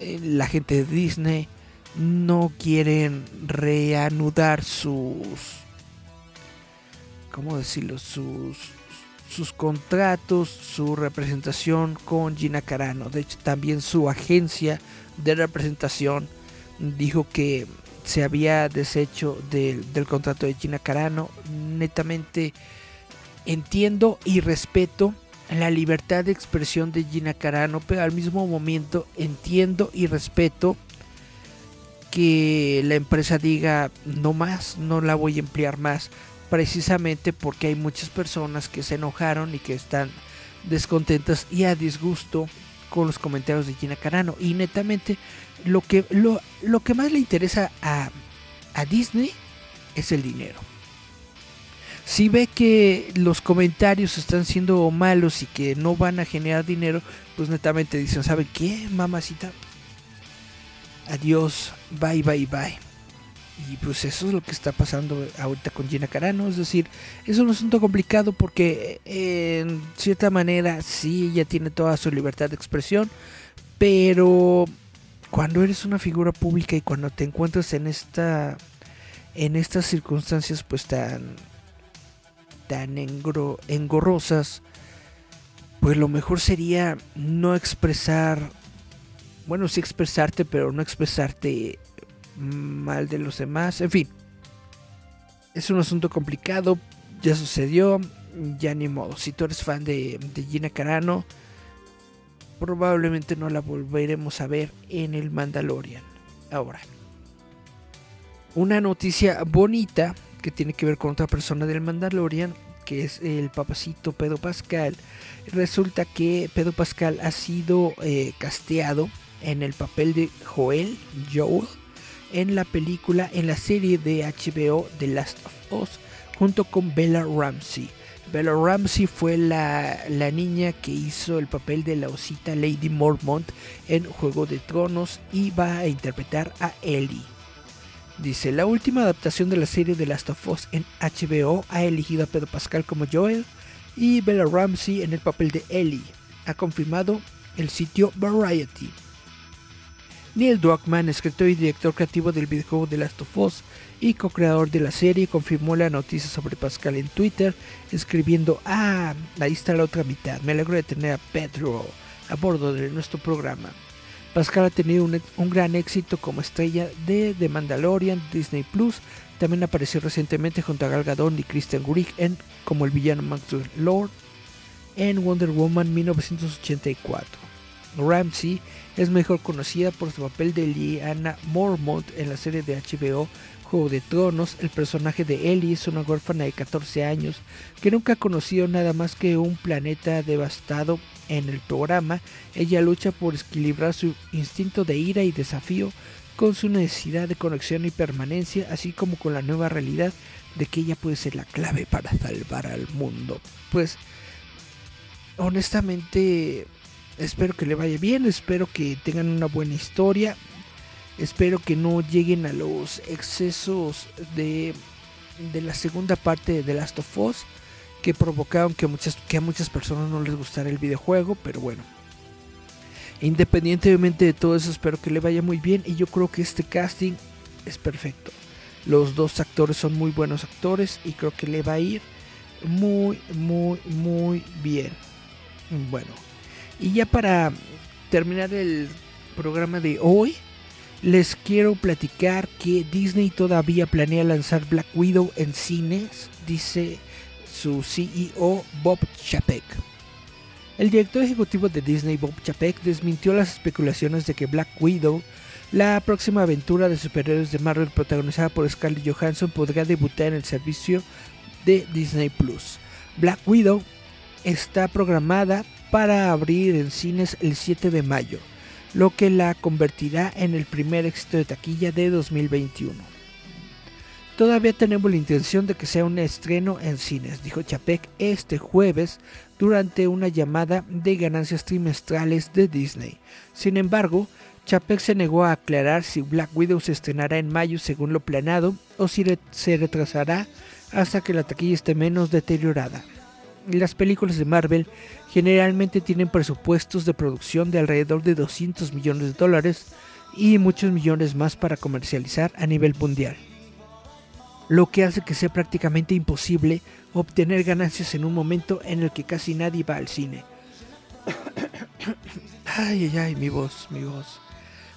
la gente de Disney no quieren reanudar sus ¿cómo decirlo? Sus, sus contratos, su representación con Gina Carano. De hecho, también su agencia de representación dijo que se había deshecho del contrato de Gina Carano. Netamente entiendo y respeto la libertad de expresión de Gina Carano, pero al mismo momento entiendo y respeto que la empresa diga no más, no la voy a emplear más precisamente porque hay muchas personas que se enojaron y que están descontentas y a disgusto con los comentarios de Gina Carano. Y netamente lo que, lo, lo que más le interesa a, a Disney es el dinero. Si ve que los comentarios están siendo malos y que no van a generar dinero, pues netamente dicen, ¿sabe qué, mamacita? Adiós, bye, bye, bye. Y pues eso es lo que está pasando ahorita con Gina Carano. Es decir, es un asunto complicado porque en cierta manera sí ella tiene toda su libertad de expresión. Pero cuando eres una figura pública y cuando te encuentras en esta en estas circunstancias pues tan tan engorrosas pues lo mejor sería no expresar, bueno, sí expresarte, pero no expresarte mal de los demás, en fin. Es un asunto complicado, ya sucedió, ya ni modo. Si tú eres fan de, Gina Carano, probablemente no la volveremos a ver en el Mandalorian. Ahora, una noticia bonita que tiene que ver con otra persona del Mandalorian, que es el papacito Pedro Pascal. Resulta que Pedro Pascal ha sido eh, casteado en el papel de Joel, Joel, en la película, en la serie de HBO The Last of Us, junto con Bella Ramsey. Bella Ramsey fue la, la, niña que hizo el papel de la osita Lady Mormont en Juego de Tronos y va a interpretar a Ellie. Dice, la última adaptación de la serie de Last of Us en HBO ha elegido a Pedro Pascal como Joel y Bella Ramsey en el papel de Ellie, ha confirmado el sitio Variety. Neil Druckmann, escritor y director creativo del videojuego The Last of Us y co-creador de la serie, confirmó la noticia sobre Pascal en Twitter, escribiendo, ah, ahí está la otra mitad, me alegro de tener a Pedro a bordo de nuestro programa. Pascal ha tenido un, gran éxito como estrella de The Mandalorian, Disney Plus. También apareció recientemente junto a Gal Gadot y Christian Grigg en como el villano Maxwell Lord en Wonder Woman 1984. Ramsey es mejor conocida por su papel de Lyanna Mormont en la serie de HBO Juego de Tronos. El personaje de Ellie es una huérfana de 14 años que nunca ha conocido nada más que un planeta devastado en el programa, ella lucha por equilibrar su instinto de ira y desafío con su necesidad de conexión y permanencia, así como con la nueva realidad de que ella puede ser la clave para salvar al mundo. Pues, honestamente, espero que le vaya bien, espero que tengan una buena historia, espero que no lleguen a los excesos de, de la segunda parte de Last of Us que provocaron que, muchas, que a muchas personas no les gustara el videojuego, pero bueno. Independientemente de todo eso, espero que le vaya muy bien y yo creo que este casting es perfecto. Los dos actores son muy buenos actores y creo que le va a ir muy, muy, muy bien. Bueno, y ya para terminar el programa de hoy, les quiero platicar que Disney todavía planea lanzar Black Widow en cines, dice su CEO Bob Chapek. El director ejecutivo de Disney, Bob Chapek, desmintió las especulaciones de que Black Widow, la próxima aventura de superhéroes de Marvel protagonizada por Scarlett Johansson, podría debutar en el servicio de Disney Plus. Black Widow está programada para abrir en cines el 7 de mayo, lo que la convertirá en el primer éxito de taquilla de 2021. Todavía tenemos la intención de que sea un estreno en cines, dijo Chapek este jueves durante una llamada de ganancias trimestrales de Disney. Sin embargo, Chapek se negó a aclarar si Black Widow se estrenará en mayo según lo planeado o si se retrasará hasta que la taquilla esté menos deteriorada. Las películas de Marvel generalmente tienen presupuestos de producción de alrededor de 200 millones de dólares y muchos millones más para comercializar a nivel mundial lo que hace que sea prácticamente imposible obtener ganancias en un momento en el que casi nadie va al cine. ay, ay, ay, mi voz, mi voz.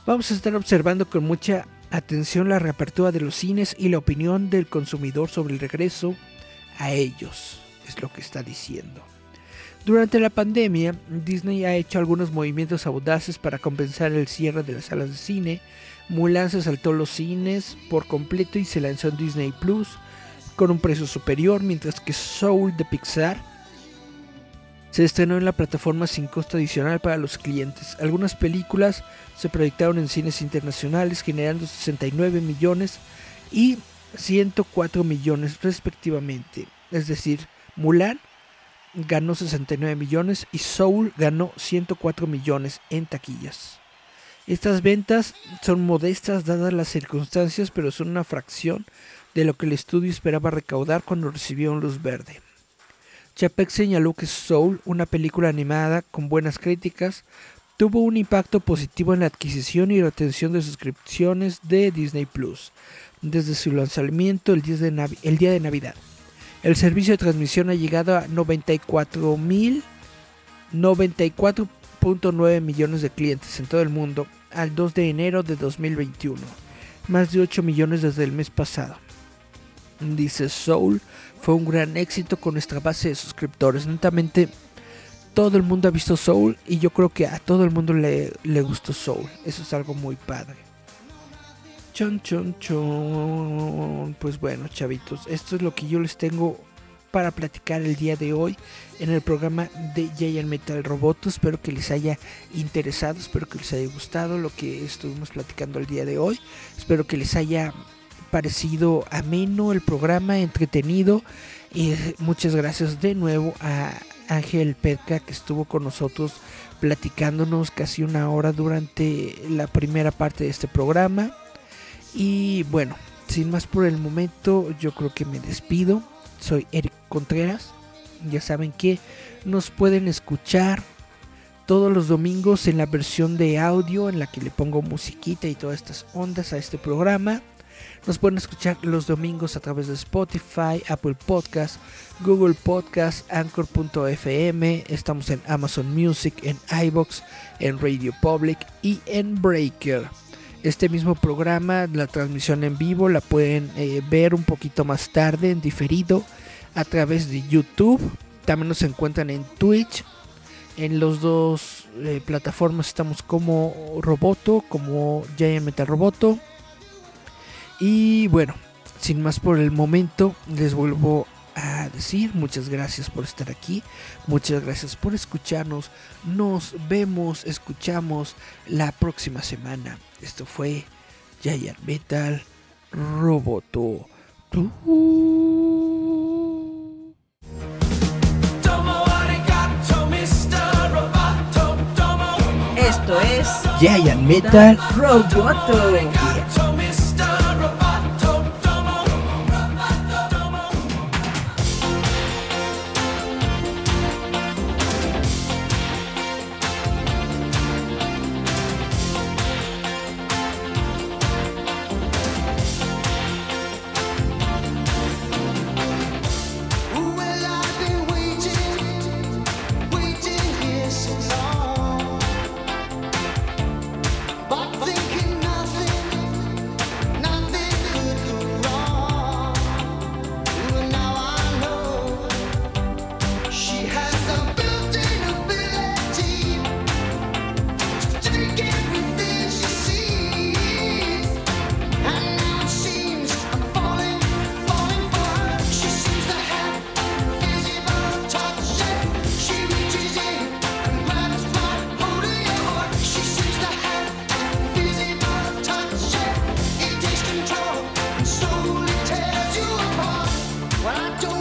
Vamos a estar observando con mucha atención la reapertura de los cines y la opinión del consumidor sobre el regreso a ellos, es lo que está diciendo. Durante la pandemia, Disney ha hecho algunos movimientos audaces para compensar el cierre de las salas de cine, Mulan se saltó los cines por completo y se lanzó en Disney Plus con un precio superior, mientras que Soul de Pixar se estrenó en la plataforma sin costo adicional para los clientes. Algunas películas se proyectaron en cines internacionales generando 69 millones y 104 millones respectivamente. Es decir, Mulan ganó 69 millones y Soul ganó 104 millones en taquillas. Estas ventas son modestas dadas las circunstancias, pero son una fracción de lo que el estudio esperaba recaudar cuando recibió un luz verde. Chapek señaló que Soul, una película animada con buenas críticas, tuvo un impacto positivo en la adquisición y retención de suscripciones de Disney Plus desde su lanzamiento el día de, Navidad. El servicio de transmisión ha llegado a 94 mil 94.9 millones de clientes en todo el mundo al 2 de enero de 2021, más de 8 millones desde el mes pasado. Dice Soul, fue un gran éxito con nuestra base de suscriptores. Netamente, todo el mundo ha visto Soul y yo creo que a todo el mundo le, le gustó Soul. Eso es algo muy padre. Chon, chon, chon. Pues bueno, chavitos, esto es lo que yo les tengo para platicar el día de hoy en el programa de Giant Metal Roboto. Espero que les haya interesado, espero que les haya gustado lo que estuvimos platicando el día de hoy. Espero que les haya parecido ameno el programa, entretenido. Y muchas gracias de nuevo a Ángel Perca que estuvo con nosotros platicándonos casi una hora durante la primera parte de este programa. Y bueno, sin más por el momento, yo creo que me despido. Soy Eric Contreras. Ya saben que nos pueden escuchar todos los domingos en la versión de audio en la que le pongo musiquita y todas estas ondas a este programa. Nos pueden escuchar los domingos a través de Spotify, Apple Podcast, Google Podcast, Anchor.fm. Estamos en Amazon Music, en iBox, en Radio Public y en Breaker. Este mismo programa, la transmisión en vivo, la pueden eh, ver un poquito más tarde en diferido a través de YouTube. También nos encuentran en Twitch. En los dos eh, plataformas estamos como Roboto, como Giant Metal Roboto. Y bueno, sin más por el momento, les vuelvo a decir muchas gracias por estar aquí, muchas gracias por escucharnos. Nos vemos, escuchamos la próxima semana. Esto fue Giant Metal Roboto. Esto es Giant Metal Roboto. When I don't